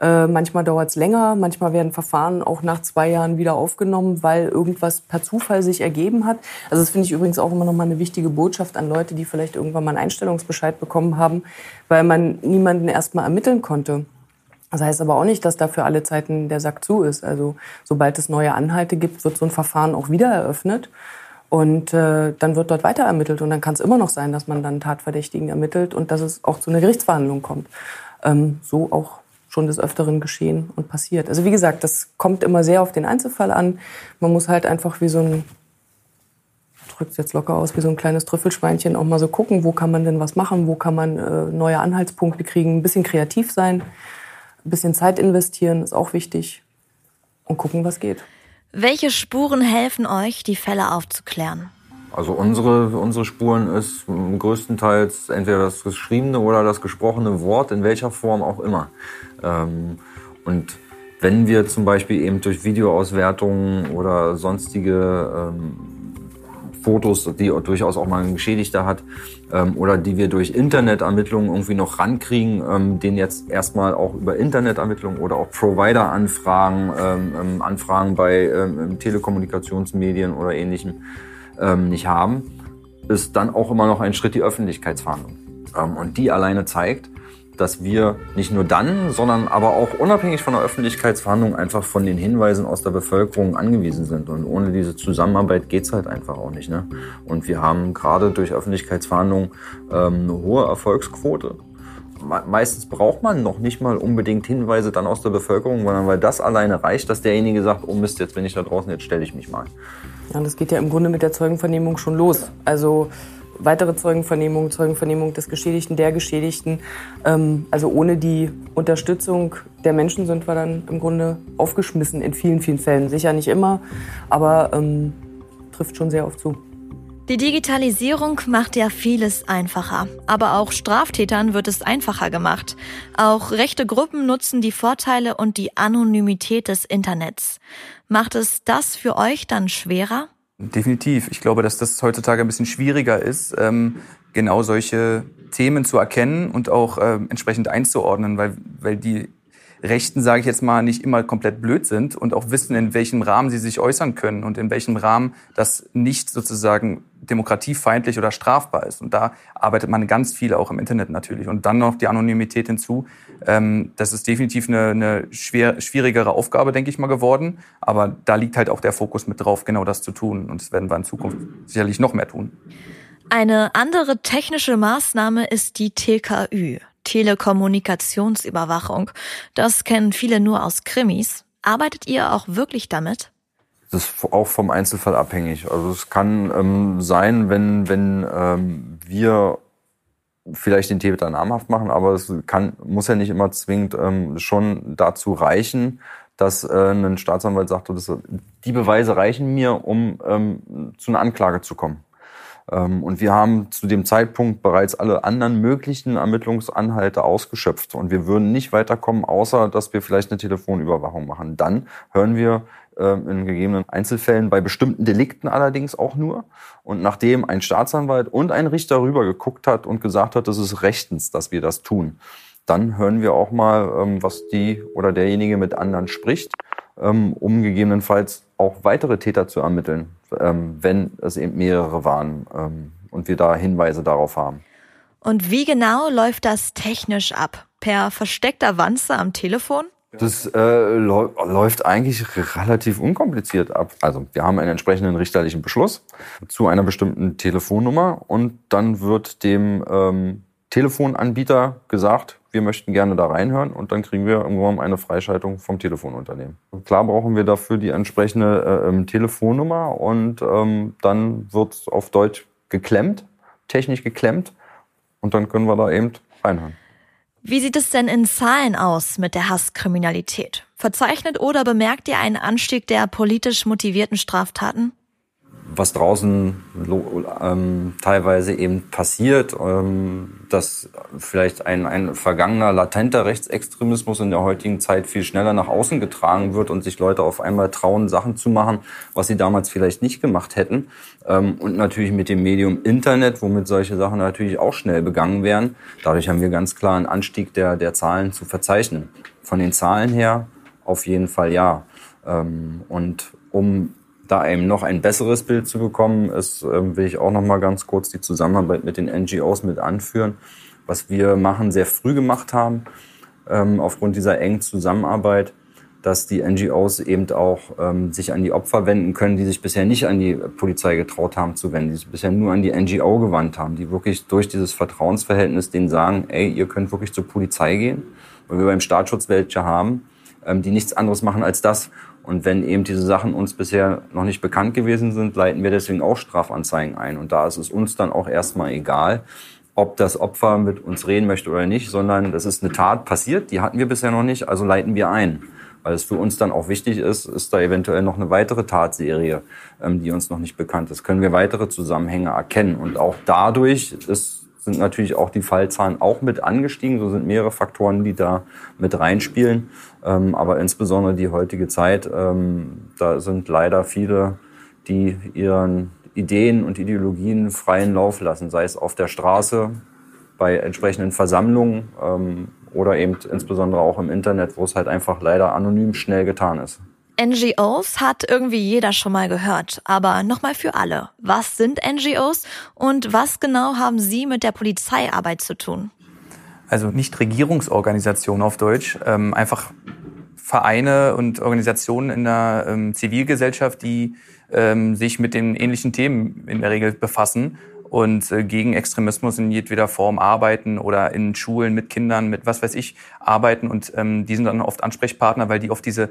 Äh, manchmal dauert es länger, manchmal werden Verfahren auch nach zwei Jahren wieder aufgenommen, weil irgendwas per Zufall sich ergeben hat. Also das finde ich übrigens auch immer noch mal eine wichtige Botschaft an Leute, die vielleicht irgendwann mal einen Einstellungsbescheid bekommen haben, weil man niemanden erst mal ermitteln konnte. Das heißt aber auch nicht, dass da für alle Zeiten der Sack zu ist. Also sobald es neue Anhalte gibt, wird so ein Verfahren auch wieder eröffnet. Und äh, dann wird dort weiter ermittelt. Und dann kann es immer noch sein, dass man dann Tatverdächtigen ermittelt und dass es auch zu einer Gerichtsverhandlung kommt. Ähm, so auch schon des Öfteren geschehen und passiert. Also wie gesagt, das kommt immer sehr auf den Einzelfall an. Man muss halt einfach wie so ein, drückt jetzt locker aus, wie so ein kleines Trüffelschweinchen auch mal so gucken, wo kann man denn was machen, wo kann man äh, neue Anhaltspunkte kriegen, ein bisschen kreativ sein. Ein bisschen Zeit investieren ist auch wichtig und gucken, was geht. Welche Spuren helfen euch, die Fälle aufzuklären? Also unsere, unsere Spuren ist größtenteils entweder das geschriebene oder das gesprochene Wort, in welcher Form auch immer. Ähm, und wenn wir zum Beispiel eben durch Videoauswertungen oder sonstige ähm, Fotos, die durchaus auch mal ein Geschädigter hat, ähm, oder die wir durch Internetermittlungen irgendwie noch rankriegen, ähm, den jetzt erstmal auch über Internetermittlungen oder auch Provider-Anfragen, ähm, ähm Anfragen bei ähm, Telekommunikationsmedien oder ähnlichem ähm, nicht haben, ist dann auch immer noch ein Schritt die Öffentlichkeitsfahndung. und die alleine zeigt, dass wir nicht nur dann, sondern aber auch unabhängig von der Öffentlichkeitsverhandlung einfach von den Hinweisen aus der Bevölkerung angewiesen sind. Und ohne diese Zusammenarbeit geht's halt einfach auch nicht. Ne? Und wir haben gerade durch Öffentlichkeitsverhandlungen ähm, eine hohe Erfolgsquote. Meistens braucht man noch nicht mal unbedingt Hinweise dann aus der Bevölkerung, sondern weil das alleine reicht, dass derjenige sagt, oh Mist, jetzt bin ich da draußen, jetzt stelle ich mich mal. Ja, das geht ja im Grunde mit der Zeugenvernehmung schon los. Also weitere Zeugenvernehmung, Zeugenvernehmung des Geschädigten, der Geschädigten. Ähm, also ohne die Unterstützung der Menschen sind wir dann im Grunde aufgeschmissen in vielen, vielen Fällen. Sicher nicht immer, aber ähm, trifft schon sehr oft zu. Die Digitalisierung macht ja vieles einfacher, aber auch Straftätern wird es einfacher gemacht. Auch rechte Gruppen nutzen die Vorteile und die Anonymität des Internets. Macht es das für euch dann schwerer? Definitiv. Ich glaube, dass das heutzutage ein bisschen schwieriger ist, ähm, genau solche Themen zu erkennen und auch ähm, entsprechend einzuordnen, weil, weil die Rechten, sage ich jetzt mal, nicht immer komplett blöd sind und auch wissen, in welchem Rahmen sie sich äußern können und in welchem Rahmen das nicht sozusagen demokratiefeindlich oder strafbar ist. Und da arbeitet man ganz viel auch im Internet natürlich. Und dann noch die Anonymität hinzu. Ähm, das ist definitiv eine, eine schwer, schwierigere Aufgabe, denke ich mal, geworden. Aber da liegt halt auch der Fokus mit drauf, genau das zu tun. Und das werden wir in Zukunft sicherlich noch mehr tun. Eine andere technische Maßnahme ist die TKÜ, Telekommunikationsüberwachung. Das kennen viele nur aus Krimis. Arbeitet ihr auch wirklich damit? Das ist auch vom Einzelfall abhängig. Also es kann ähm, sein, wenn, wenn ähm, wir vielleicht den Täter namhaft machen, aber es kann, muss ja nicht immer zwingend ähm, schon dazu reichen, dass äh, ein Staatsanwalt sagt, das, die Beweise reichen mir, um ähm, zu einer Anklage zu kommen. Ähm, und wir haben zu dem Zeitpunkt bereits alle anderen möglichen Ermittlungsanhalte ausgeschöpft. Und wir würden nicht weiterkommen, außer dass wir vielleicht eine Telefonüberwachung machen. Dann hören wir ähm, in gegebenen Einzelfällen bei bestimmten Delikten allerdings auch nur. Und nachdem ein Staatsanwalt und ein Richter rüber geguckt hat und gesagt hat, das ist rechtens, dass wir das tun, dann hören wir auch mal, ähm, was die oder derjenige mit anderen spricht, um gegebenenfalls auch weitere Täter zu ermitteln ähm, wenn es eben mehrere waren ähm, und wir da Hinweise darauf haben. Und wie genau läuft das technisch ab? Per versteckter Wanze am Telefon? Das äh, läuft eigentlich relativ unkompliziert ab. Also wir haben einen entsprechenden richterlichen Beschluss zu einer bestimmten Telefonnummer und dann wird dem ähm, Telefonanbieter gesagt, wir möchten gerne da reinhören und dann kriegen wir irgendwann eine Freischaltung vom Telefonunternehmen. Klar brauchen wir dafür die entsprechende äh, ähm, Telefonnummer und ähm, dann wird auf Deutsch geklemmt, technisch geklemmt und dann können wir da eben reinhören. Wie sieht es denn in Zahlen aus mit der Hasskriminalität? Verzeichnet oder bemerkt ihr einen Anstieg der politisch motivierten Straftaten? Was draußen ähm, teilweise eben passiert, ähm, dass vielleicht ein, ein vergangener latenter Rechtsextremismus in der heutigen Zeit viel schneller nach außen getragen wird und sich Leute auf einmal trauen, Sachen zu machen, was sie damals vielleicht nicht gemacht hätten. Ähm, und natürlich mit dem Medium Internet, womit solche Sachen natürlich auch schnell begangen werden. Dadurch haben wir ganz klar einen Anstieg der, der Zahlen zu verzeichnen. Von den Zahlen her auf jeden Fall ja. Ähm, und um da eben noch ein besseres Bild zu bekommen, ist, äh, will ich auch noch mal ganz kurz die Zusammenarbeit mit den NGOs mit anführen. Was wir machen, sehr früh gemacht haben, ähm, aufgrund dieser engen Zusammenarbeit, dass die NGOs eben auch ähm, sich an die Opfer wenden können, die sich bisher nicht an die Polizei getraut haben zu wenden, die sich bisher nur an die NGO gewandt haben, die wirklich durch dieses Vertrauensverhältnis denen sagen, ey, ihr könnt wirklich zur Polizei gehen, weil wir beim Staatsschutz welche haben, ähm, die nichts anderes machen als das. Und wenn eben diese Sachen uns bisher noch nicht bekannt gewesen sind, leiten wir deswegen auch Strafanzeigen ein. Und da ist es uns dann auch erstmal egal, ob das Opfer mit uns reden möchte oder nicht, sondern das ist eine Tat passiert, die hatten wir bisher noch nicht, also leiten wir ein. Weil es für uns dann auch wichtig ist, ist da eventuell noch eine weitere Tatserie, ähm, die uns noch nicht bekannt ist. Können wir weitere Zusammenhänge erkennen. Und auch dadurch ist sind natürlich auch die Fallzahlen auch mit angestiegen. So sind mehrere Faktoren, die da mit reinspielen. Ähm, aber insbesondere die heutige Zeit, ähm, da sind leider viele, die ihren Ideen und Ideologien freien Lauf lassen, sei es auf der Straße, bei entsprechenden Versammlungen ähm, oder eben insbesondere auch im Internet, wo es halt einfach leider anonym schnell getan ist. NGOs hat irgendwie jeder schon mal gehört, aber nochmal für alle. Was sind NGOs und was genau haben sie mit der Polizeiarbeit zu tun? Also nicht Regierungsorganisationen auf Deutsch, ähm, einfach Vereine und Organisationen in der ähm, Zivilgesellschaft, die ähm, sich mit den ähnlichen Themen in der Regel befassen und äh, gegen Extremismus in jedweder Form arbeiten oder in Schulen mit Kindern, mit was weiß ich, arbeiten. Und ähm, die sind dann oft Ansprechpartner, weil die oft diese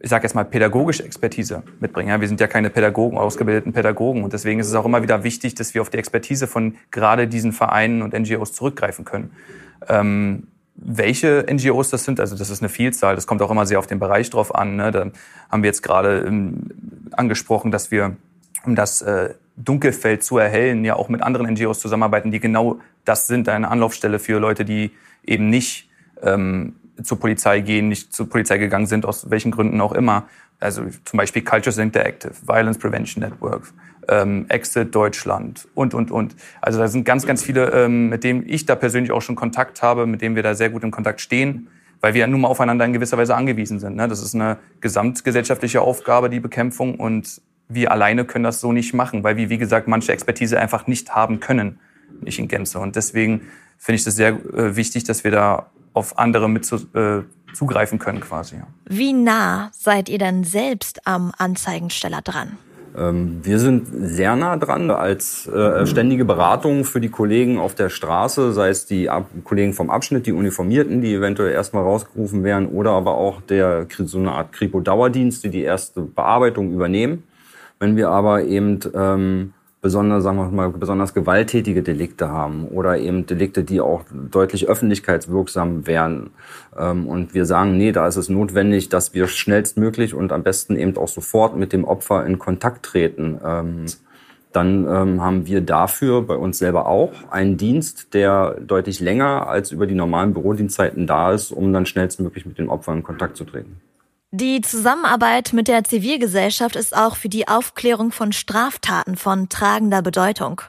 ich sage jetzt mal, pädagogische Expertise mitbringen. Ja, wir sind ja keine Pädagogen, ausgebildeten Pädagogen. Und deswegen ist es auch immer wieder wichtig, dass wir auf die Expertise von gerade diesen Vereinen und NGOs zurückgreifen können. Ähm, welche NGOs das sind, also das ist eine Vielzahl, das kommt auch immer sehr auf den Bereich drauf an. Ne? Da haben wir jetzt gerade ähm, angesprochen, dass wir, um das äh, Dunkelfeld zu erhellen, ja auch mit anderen NGOs zusammenarbeiten, die genau das sind, eine Anlaufstelle für Leute, die eben nicht ähm, zur Polizei gehen, nicht zur Polizei gegangen sind, aus welchen Gründen auch immer. Also zum Beispiel Cultures Interactive, Violence Prevention Network, ähm, Exit Deutschland und, und, und. Also da sind ganz, ganz viele, ähm, mit denen ich da persönlich auch schon Kontakt habe, mit denen wir da sehr gut in Kontakt stehen, weil wir nun mal aufeinander in gewisser Weise angewiesen sind. Ne? Das ist eine gesamtgesellschaftliche Aufgabe, die Bekämpfung. Und wir alleine können das so nicht machen, weil wir, wie gesagt, manche Expertise einfach nicht haben können, nicht in Gänze. Und deswegen finde ich das sehr äh, wichtig, dass wir da auf andere mit zu, äh, zugreifen können quasi. Wie nah seid ihr denn selbst am Anzeigensteller dran? Ähm, wir sind sehr nah dran als äh, ständige Beratung für die Kollegen auf der Straße, sei es die Ab Kollegen vom Abschnitt, die Uniformierten, die eventuell erstmal rausgerufen werden, oder aber auch der so eine Art Kripo-Dauerdienst, die die erste Bearbeitung übernehmen. Wenn wir aber eben ähm, besonders, sagen wir mal, besonders gewalttätige Delikte haben oder eben Delikte, die auch deutlich öffentlichkeitswirksam wären. Ähm, und wir sagen, nee, da ist es notwendig, dass wir schnellstmöglich und am besten eben auch sofort mit dem Opfer in Kontakt treten. Ähm, dann ähm, haben wir dafür bei uns selber auch einen Dienst, der deutlich länger als über die normalen Bürodienstzeiten da ist, um dann schnellstmöglich mit dem Opfer in Kontakt zu treten. Die Zusammenarbeit mit der Zivilgesellschaft ist auch für die Aufklärung von Straftaten von tragender Bedeutung.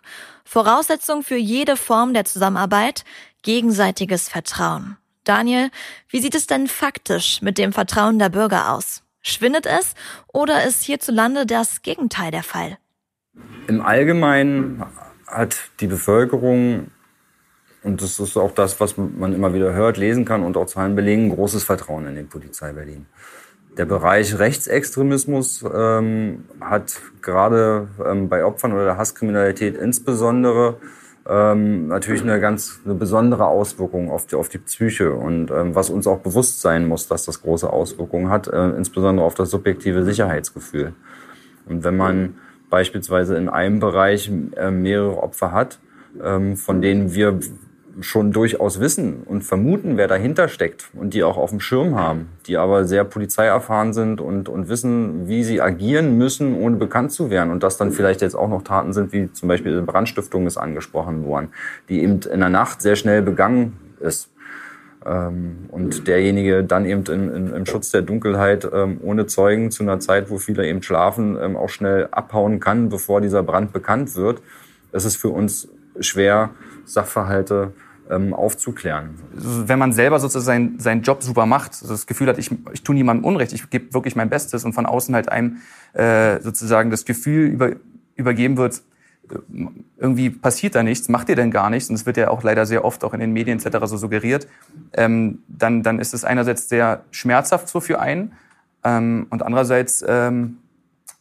Voraussetzung für jede Form der Zusammenarbeit gegenseitiges Vertrauen. Daniel, wie sieht es denn faktisch mit dem Vertrauen der Bürger aus? Schwindet es oder ist hierzulande das Gegenteil der Fall? Im Allgemeinen hat die Bevölkerung, und das ist auch das, was man immer wieder hört, lesen kann und auch Zahlen belegen, großes Vertrauen in den Polizei Berlin. Der Bereich Rechtsextremismus ähm, hat gerade ähm, bei Opfern oder der Hasskriminalität insbesondere ähm, natürlich eine ganz eine besondere Auswirkung auf die, auf die Psyche und ähm, was uns auch bewusst sein muss, dass das große Auswirkungen hat, äh, insbesondere auf das subjektive Sicherheitsgefühl. Und wenn man beispielsweise in einem Bereich äh, mehrere Opfer hat, ähm, von denen wir schon durchaus wissen und vermuten, wer dahinter steckt und die auch auf dem Schirm haben, die aber sehr polizeierfahren sind und, und wissen, wie sie agieren müssen, ohne bekannt zu werden. Und das dann vielleicht jetzt auch noch Taten sind, wie zum Beispiel Brandstiftung ist angesprochen worden, die eben in der Nacht sehr schnell begangen ist. Ähm, und derjenige dann eben in, in, im Schutz der Dunkelheit ähm, ohne Zeugen zu einer Zeit, wo viele eben schlafen, ähm, auch schnell abhauen kann, bevor dieser Brand bekannt wird. Es ist für uns schwer, Sachverhalte ähm, aufzuklären. Wenn man selber sozusagen seinen, seinen Job super macht, das Gefühl hat, ich, ich tue niemandem Unrecht, ich gebe wirklich mein Bestes und von außen halt einem äh, sozusagen das Gefühl über, übergeben wird, äh, irgendwie passiert da nichts, macht ihr denn gar nichts, und es wird ja auch leider sehr oft auch in den Medien etc. so suggeriert, ähm, dann, dann ist es einerseits sehr schmerzhaft so für einen ähm, und andererseits ähm,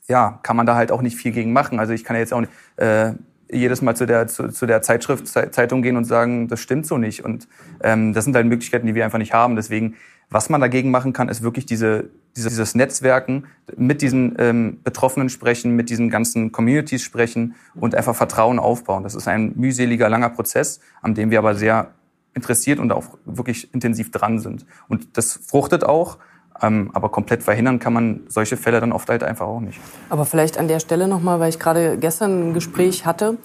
ja, kann man da halt auch nicht viel gegen machen. Also ich kann ja jetzt auch nicht, äh, jedes Mal zu der, zu, zu der Zeitschrift, Zeitung gehen und sagen, das stimmt so nicht. Und ähm, das sind halt Möglichkeiten, die wir einfach nicht haben. Deswegen, was man dagegen machen kann, ist wirklich diese, diese dieses Netzwerken, mit diesen ähm, Betroffenen sprechen, mit diesen ganzen Communities sprechen und einfach Vertrauen aufbauen. Das ist ein mühseliger, langer Prozess, an dem wir aber sehr interessiert und auch wirklich intensiv dran sind. Und das fruchtet auch. Ähm, aber komplett verhindern kann man solche Fälle dann oft halt einfach auch nicht. Aber vielleicht an der Stelle nochmal, weil ich gerade gestern ein Gespräch hatte.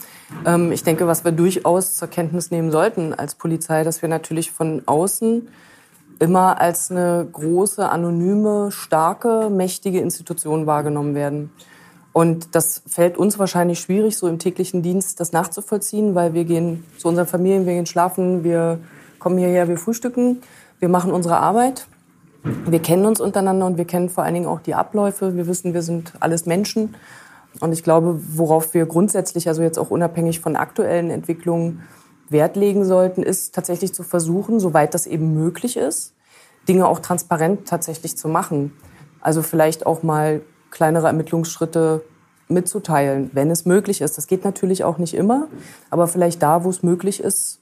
Ähm, ich denke, was wir durchaus zur Kenntnis nehmen sollten als Polizei, dass wir natürlich von außen immer als eine große, anonyme, starke, mächtige Institution wahrgenommen werden. Und das fällt uns wahrscheinlich schwierig, so im täglichen Dienst das nachzuvollziehen, weil wir gehen zu unseren Familien, wir gehen schlafen, wir kommen hierher, wir frühstücken, wir machen unsere Arbeit wir kennen uns untereinander und wir kennen vor allen Dingen auch die Abläufe. Wir wissen, wir sind alles Menschen. Und ich glaube, worauf wir grundsätzlich, also jetzt auch unabhängig von aktuellen Entwicklungen, Wert legen sollten, ist tatsächlich zu versuchen, soweit das eben möglich ist, Dinge auch transparent tatsächlich zu machen. Also vielleicht auch mal kleinere Ermittlungsschritte mitzuteilen, wenn es möglich ist. Das geht natürlich auch nicht immer, aber vielleicht da, wo es möglich ist,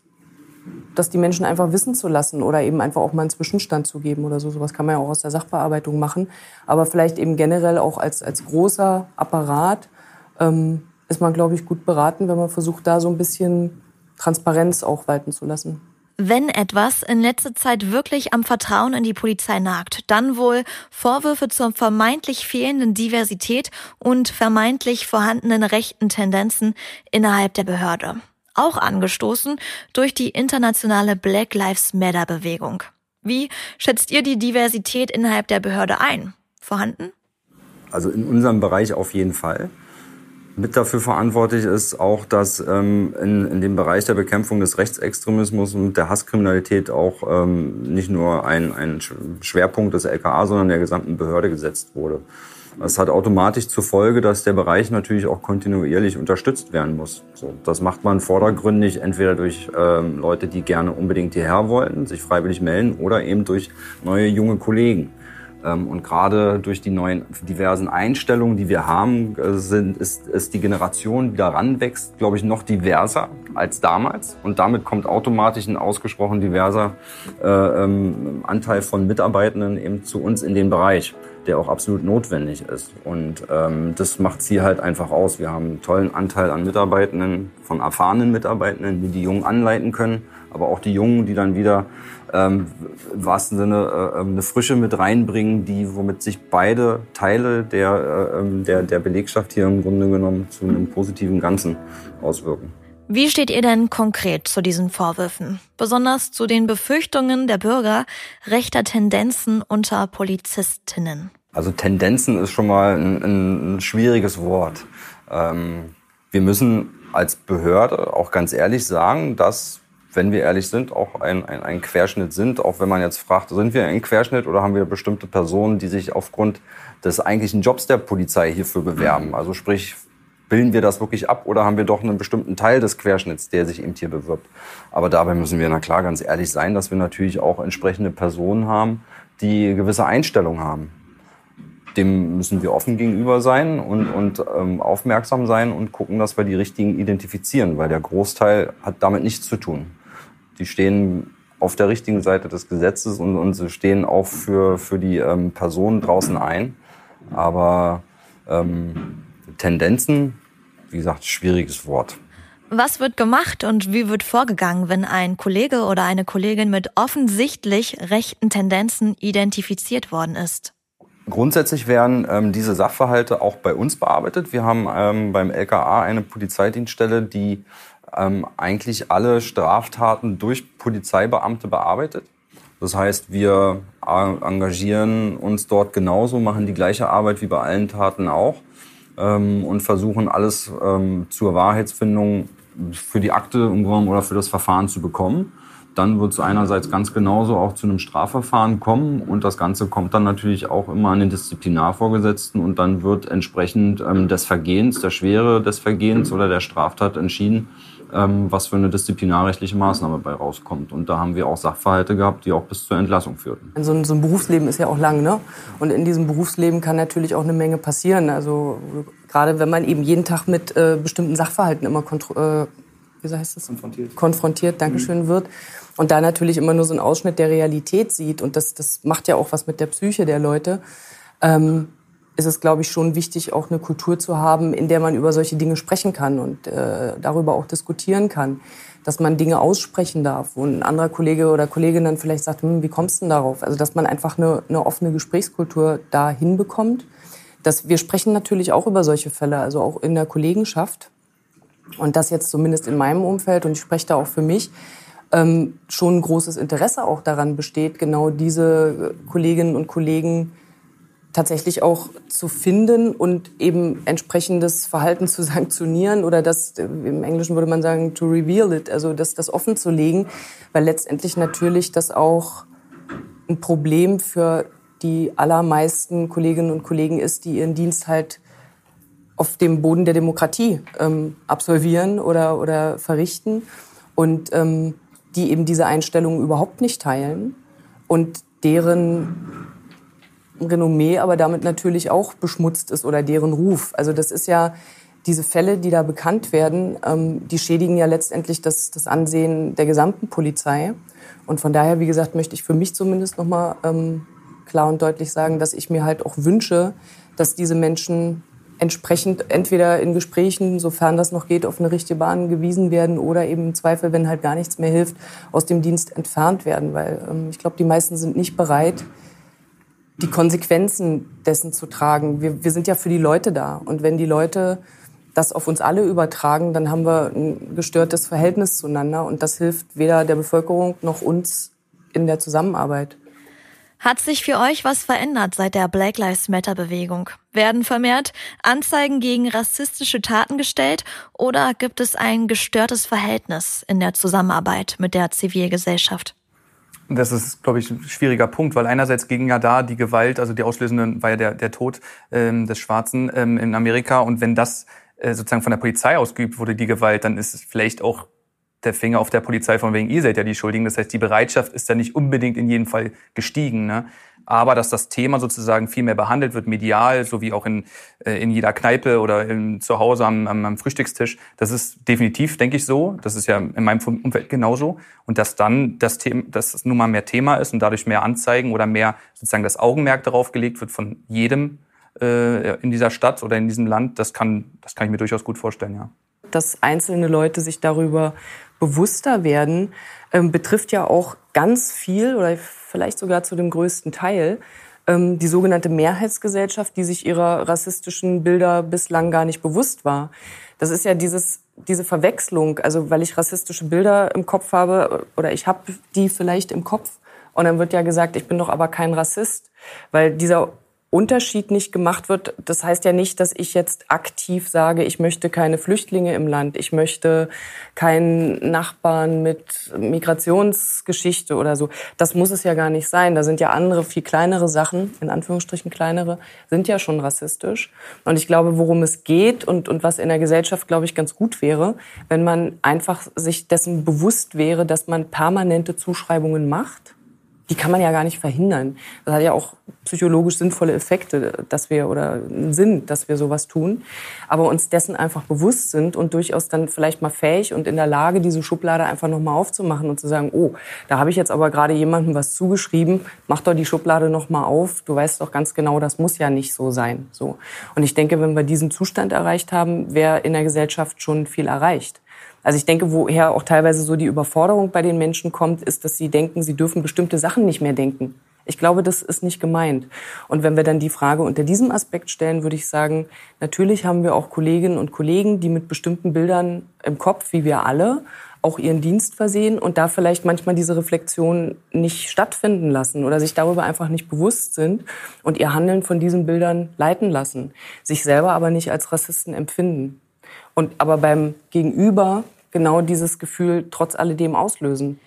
das die Menschen einfach wissen zu lassen oder eben einfach auch mal einen Zwischenstand zu geben oder so. Sowas kann man ja auch aus der Sachbearbeitung machen. Aber vielleicht eben generell auch als, als großer Apparat ähm, ist man, glaube ich, gut beraten, wenn man versucht, da so ein bisschen Transparenz auch walten zu lassen. Wenn etwas in letzter Zeit wirklich am Vertrauen in die Polizei nagt, dann wohl Vorwürfe zur vermeintlich fehlenden Diversität und vermeintlich vorhandenen rechten Tendenzen innerhalb der Behörde auch angestoßen durch die internationale Black Lives Matter Bewegung. Wie schätzt ihr die Diversität innerhalb der Behörde ein? Vorhanden? Also in unserem Bereich auf jeden Fall. mit dafür verantwortlich ist auch, dass ähm, in, in dem Bereich der Bekämpfung des Rechtsextremismus und der Hasskriminalität auch ähm, nicht nur ein, ein Schwerpunkt des LKA, sondern der gesamten Behörde gesetzt wurde. Das hat automatisch zur Folge, dass der Bereich natürlich auch kontinuierlich unterstützt werden muss. So, das macht man vordergründig entweder durch ähm, Leute, die gerne unbedingt hierher wollten, sich freiwillig melden, oder eben durch neue junge Kollegen. Ähm, und gerade durch die neuen diversen Einstellungen, die wir haben, äh, sind, ist, ist die Generation, die daran wächst, glaube ich, noch diverser als damals. Und damit kommt automatisch ein ausgesprochen diverser äh, ähm, Anteil von Mitarbeitenden eben zu uns in den Bereich, der auch absolut notwendig ist. Und ähm, das macht sie halt einfach aus. Wir haben einen tollen Anteil an Mitarbeitenden, von erfahrenen Mitarbeitenden, die die Jungen anleiten können, aber auch die Jungen, die dann wieder ähm, im wahrsten Sinne äh, ähm, eine Frische mit reinbringen, die womit sich beide Teile der, äh, ähm, der, der Belegschaft hier im Grunde genommen zu einem positiven Ganzen auswirken. Wie steht ihr denn konkret zu diesen Vorwürfen? Besonders zu den Befürchtungen der Bürger rechter Tendenzen unter Polizistinnen? Also Tendenzen ist schon mal ein, ein schwieriges Wort. Ähm, wir müssen als Behörde auch ganz ehrlich sagen, dass wenn wir ehrlich sind, auch ein, ein, ein Querschnitt sind. Auch wenn man jetzt fragt, sind wir ein Querschnitt oder haben wir bestimmte Personen, die sich aufgrund des eigentlichen Jobs der Polizei hierfür bewerben? Also sprich, bilden wir das wirklich ab oder haben wir doch einen bestimmten Teil des Querschnitts, der sich eben hier bewirbt? Aber dabei müssen wir na klar ganz ehrlich sein, dass wir natürlich auch entsprechende Personen haben, die gewisse Einstellungen haben. Dem müssen wir offen gegenüber sein und, und ähm, aufmerksam sein und gucken, dass wir die richtigen identifizieren, weil der Großteil hat damit nichts zu tun die stehen auf der richtigen Seite des Gesetzes und, und sie stehen auch für, für die ähm, Personen draußen ein. Aber ähm, Tendenzen, wie gesagt, schwieriges Wort. Was wird gemacht und wie wird vorgegangen, wenn ein Kollege oder eine Kollegin mit offensichtlich rechten Tendenzen identifiziert worden ist? Grundsätzlich werden ähm, diese Sachverhalte auch bei uns bearbeitet. Wir haben ähm, beim LKA eine Polizeidienststelle, die ähm, eigentlich alle Straftaten durch Polizeibeamte bearbeitet. Das heißt, wir engagieren uns dort genauso, machen die gleiche Arbeit wie bei allen Taten auch ähm, und versuchen alles ähm, zur Wahrheitsfindung für die Akte im oder für das Verfahren zu bekommen. Dann wird es einerseits ganz genauso auch zu einem Strafverfahren kommen und das Ganze kommt dann natürlich auch immer an den Disziplinarvorgesetzten und dann wird entsprechend ähm, des Vergehens, der Schwere des Vergehens oder der Straftat entschieden, ähm, was für eine disziplinarrechtliche Maßnahme bei rauskommt. Und da haben wir auch Sachverhalte gehabt, die auch bis zur Entlassung führten. So ein, so ein Berufsleben ist ja auch lang, ne? Und in diesem Berufsleben kann natürlich auch eine Menge passieren. Also gerade wenn man eben jeden Tag mit äh, bestimmten Sachverhalten immer äh, wie heißt das? konfrontiert, konfrontiert Dankeschön, mhm. wird. Und da natürlich immer nur so einen Ausschnitt der Realität sieht. Und das, das macht ja auch was mit der Psyche der Leute. Ähm, ist es, glaube ich, schon wichtig, auch eine Kultur zu haben, in der man über solche Dinge sprechen kann und äh, darüber auch diskutieren kann. Dass man Dinge aussprechen darf, wo ein anderer Kollege oder Kollegin dann vielleicht sagt, hm, wie kommst du denn darauf? Also, dass man einfach eine, eine offene Gesprächskultur da hinbekommt. Dass wir sprechen natürlich auch über solche Fälle, also auch in der Kollegenschaft. Und das jetzt zumindest in meinem Umfeld, und ich spreche da auch für mich, ähm, schon ein großes Interesse auch daran besteht, genau diese Kolleginnen und Kollegen tatsächlich auch zu finden und eben entsprechendes Verhalten zu sanktionieren oder das, im Englischen würde man sagen, to reveal it, also das, das offen zu legen, weil letztendlich natürlich das auch ein Problem für die allermeisten Kolleginnen und Kollegen ist, die ihren Dienst halt auf dem Boden der Demokratie ähm, absolvieren oder, oder verrichten und ähm, die eben diese Einstellungen überhaupt nicht teilen und deren Renommee aber damit natürlich auch beschmutzt ist oder deren Ruf. Also das ist ja diese Fälle, die da bekannt werden, ähm, die schädigen ja letztendlich das, das Ansehen der gesamten Polizei. Und von daher, wie gesagt, möchte ich für mich zumindest nochmal ähm, klar und deutlich sagen, dass ich mir halt auch wünsche, dass diese Menschen entsprechend entweder in Gesprächen, sofern das noch geht, auf eine richtige Bahn gewiesen werden oder eben im Zweifel, wenn halt gar nichts mehr hilft, aus dem Dienst entfernt werden. Weil ähm, ich glaube, die meisten sind nicht bereit, die Konsequenzen dessen zu tragen. Wir, wir sind ja für die Leute da. Und wenn die Leute das auf uns alle übertragen, dann haben wir ein gestörtes Verhältnis zueinander. Und das hilft weder der Bevölkerung noch uns in der Zusammenarbeit. Hat sich für euch was verändert seit der Black Lives Matter Bewegung? Werden vermehrt Anzeigen gegen rassistische Taten gestellt oder gibt es ein gestörtes Verhältnis in der Zusammenarbeit mit der Zivilgesellschaft? Das ist, glaube ich, ein schwieriger Punkt, weil einerseits ging ja da die Gewalt, also die auslösende war ja der, der Tod ähm, des Schwarzen ähm, in Amerika. Und wenn das äh, sozusagen von der Polizei ausgeübt wurde, die Gewalt, dann ist es vielleicht auch der Finger auf der Polizei von wegen, ihr seid ja die Schuldigen. Das heißt, die Bereitschaft ist ja nicht unbedingt in jedem Fall gestiegen. Ne? Aber dass das Thema sozusagen viel mehr behandelt wird, medial, so wie auch in, äh, in jeder Kneipe oder in, zu Hause am, am, am Frühstückstisch, das ist definitiv, denke ich, so. Das ist ja in meinem Umfeld genauso. Und dass dann das Thema, dass es nun mal mehr Thema ist und dadurch mehr Anzeigen oder mehr sozusagen das Augenmerk darauf gelegt wird von jedem äh, in dieser Stadt oder in diesem Land, das kann, das kann ich mir durchaus gut vorstellen, ja. Dass einzelne Leute sich darüber bewusster werden, ähm, betrifft ja auch ganz viel oder vielleicht sogar zu dem größten Teil ähm, die sogenannte Mehrheitsgesellschaft, die sich ihrer rassistischen Bilder bislang gar nicht bewusst war. Das ist ja dieses, diese Verwechslung, also weil ich rassistische Bilder im Kopf habe oder ich habe die vielleicht im Kopf und dann wird ja gesagt, ich bin doch aber kein Rassist, weil dieser Unterschied nicht gemacht wird, das heißt ja nicht, dass ich jetzt aktiv sage, ich möchte keine Flüchtlinge im Land, ich möchte keinen Nachbarn mit Migrationsgeschichte oder so. Das muss es ja gar nicht sein. Da sind ja andere, viel kleinere Sachen, in Anführungsstrichen kleinere, sind ja schon rassistisch. Und ich glaube, worum es geht und, und was in der Gesellschaft, glaube ich, ganz gut wäre, wenn man einfach sich dessen bewusst wäre, dass man permanente Zuschreibungen macht die kann man ja gar nicht verhindern. Das hat ja auch psychologisch sinnvolle Effekte, dass wir oder einen Sinn, dass wir sowas tun. Aber uns dessen einfach bewusst sind und durchaus dann vielleicht mal fähig und in der Lage, diese Schublade einfach nochmal aufzumachen und zu sagen, oh, da habe ich jetzt aber gerade jemandem was zugeschrieben, mach doch die Schublade nochmal auf. Du weißt doch ganz genau, das muss ja nicht so sein. So. Und ich denke, wenn wir diesen Zustand erreicht haben, wäre in der Gesellschaft schon viel erreicht. Also ich denke, woher auch teilweise so die Überforderung bei den Menschen kommt, ist, dass sie denken, sie dürfen bestimmte Sachen nicht mehr denken. Ich glaube, das ist nicht gemeint. Und wenn wir dann die Frage unter diesem Aspekt stellen, würde ich sagen, natürlich haben wir auch Kolleginnen und Kollegen, die mit bestimmten Bildern im Kopf, wie wir alle, auch ihren Dienst versehen und da vielleicht manchmal diese Reflexion nicht stattfinden lassen oder sich darüber einfach nicht bewusst sind und ihr Handeln von diesen Bildern leiten lassen, sich selber aber nicht als Rassisten empfinden und aber beim Gegenüber genau dieses Gefühl trotz alledem auslösen.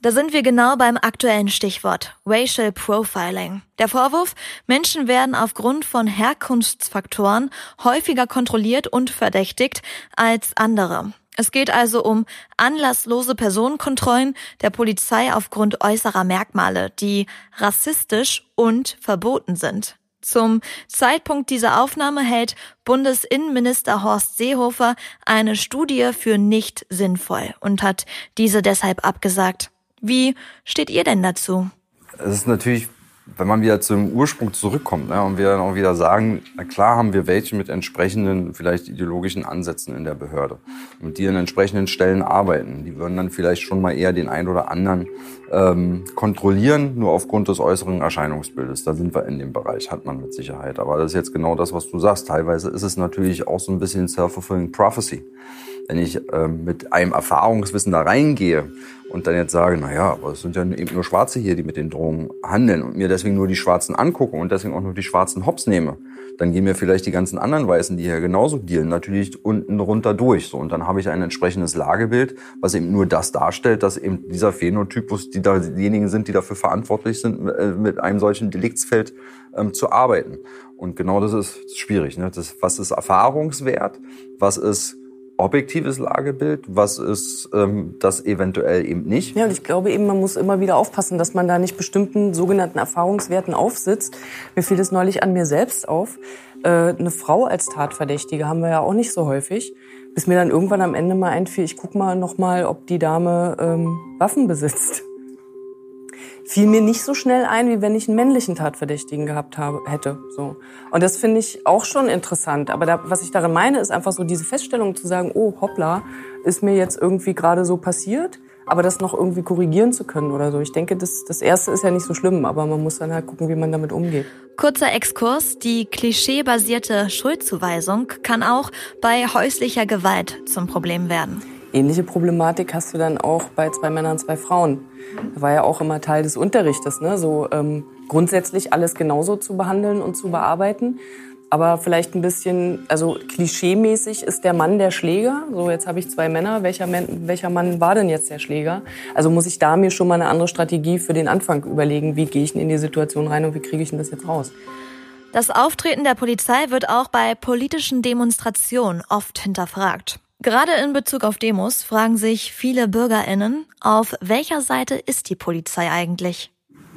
Da sind wir genau beim aktuellen Stichwort Racial Profiling. Der Vorwurf, Menschen werden aufgrund von Herkunftsfaktoren häufiger kontrolliert und verdächtigt als andere. Es geht also um anlasslose Personenkontrollen der Polizei aufgrund äußerer Merkmale, die rassistisch und verboten sind. Zum Zeitpunkt dieser Aufnahme hält Bundesinnenminister Horst Seehofer eine Studie für nicht sinnvoll und hat diese deshalb abgesagt. Wie steht ihr denn dazu? Es ist natürlich wenn man wieder zum Ursprung zurückkommt ne, und wir dann auch wieder sagen, na klar haben wir welche mit entsprechenden vielleicht ideologischen Ansätzen in der Behörde und die an entsprechenden Stellen arbeiten. Die würden dann vielleicht schon mal eher den einen oder anderen ähm, kontrollieren, nur aufgrund des äußeren Erscheinungsbildes. Da sind wir in dem Bereich, hat man mit Sicherheit. Aber das ist jetzt genau das, was du sagst. Teilweise ist es natürlich auch so ein bisschen self-fulfilling prophecy. Wenn ich ähm, mit einem Erfahrungswissen da reingehe und dann jetzt sage, na ja, aber es sind ja eben nur Schwarze hier, die mit den Drogen handeln und mir deswegen nur die Schwarzen angucke und deswegen auch nur die schwarzen Hops nehme, dann gehen mir vielleicht die ganzen anderen Weißen, die hier genauso dealen, natürlich unten runter durch. So und dann habe ich ein entsprechendes Lagebild, was eben nur das darstellt, dass eben dieser Phänotypus, die da diejenigen sind, die dafür verantwortlich sind, äh, mit einem solchen Deliktsfeld ähm, zu arbeiten. Und genau das ist schwierig. Ne? Das, was ist Erfahrungswert? Was ist objektives Lagebild, was ist ähm, das eventuell eben nicht. Ja, und ich glaube eben, man muss immer wieder aufpassen, dass man da nicht bestimmten sogenannten Erfahrungswerten aufsitzt. Mir fiel das neulich an mir selbst auf. Äh, eine Frau als Tatverdächtige haben wir ja auch nicht so häufig. Bis mir dann irgendwann am Ende mal einfiel, ich guck mal noch mal, ob die Dame ähm, Waffen besitzt fiel mir nicht so schnell ein, wie wenn ich einen männlichen Tatverdächtigen gehabt habe, hätte. So. Und das finde ich auch schon interessant. Aber da, was ich darin meine, ist einfach so diese Feststellung zu sagen, oh, hoppla, ist mir jetzt irgendwie gerade so passiert, aber das noch irgendwie korrigieren zu können oder so. Ich denke, das, das Erste ist ja nicht so schlimm, aber man muss dann halt gucken, wie man damit umgeht. Kurzer Exkurs, die klischeebasierte Schuldzuweisung kann auch bei häuslicher Gewalt zum Problem werden. Ähnliche Problematik hast du dann auch bei zwei Männern, zwei Frauen. Da war ja auch immer Teil des Unterrichtes, ne? so ähm, grundsätzlich alles genauso zu behandeln und zu bearbeiten. Aber vielleicht ein bisschen, also klischeemäßig ist der Mann der Schläger. So, jetzt habe ich zwei Männer. Welcher, Mann, welcher Mann war denn jetzt der Schläger? Also muss ich da mir schon mal eine andere Strategie für den Anfang überlegen. Wie gehe ich denn in die Situation rein und wie kriege ich denn das jetzt raus? Das Auftreten der Polizei wird auch bei politischen Demonstrationen oft hinterfragt. Gerade in Bezug auf Demos fragen sich viele Bürgerinnen, auf welcher Seite ist die Polizei eigentlich?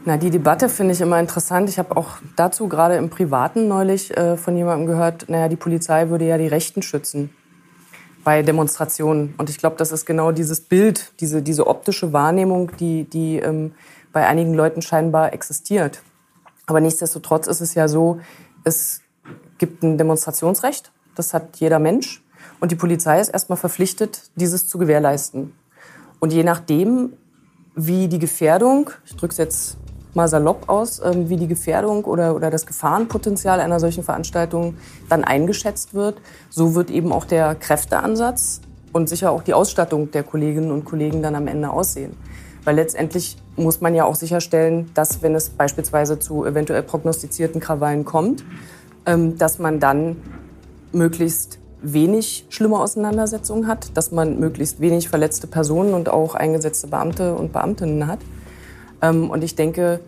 Na, die Debatte finde ich immer interessant. Ich habe auch dazu gerade im Privaten neulich äh, von jemandem gehört, naja, die Polizei würde ja die Rechten schützen bei Demonstrationen. Und ich glaube, das ist genau dieses Bild, diese, diese optische Wahrnehmung, die, die ähm, bei einigen Leuten scheinbar existiert. Aber nichtsdestotrotz ist es ja so, es gibt ein Demonstrationsrecht, das hat jeder Mensch. Und die Polizei ist erstmal verpflichtet, dieses zu gewährleisten. Und je nachdem, wie die Gefährdung, ich drücke es jetzt mal salopp aus, ähm, wie die Gefährdung oder, oder das Gefahrenpotenzial einer solchen Veranstaltung dann eingeschätzt wird. So wird eben auch der Kräfteansatz und sicher auch die Ausstattung der Kolleginnen und Kollegen dann am Ende aussehen. Weil letztendlich muss man ja auch sicherstellen, dass wenn es beispielsweise zu eventuell prognostizierten Krawallen kommt, ähm, dass man dann möglichst wenig schlimme Auseinandersetzungen hat, dass man möglichst wenig verletzte Personen und auch eingesetzte Beamte und Beamtinnen hat. Ähm, und ich denke,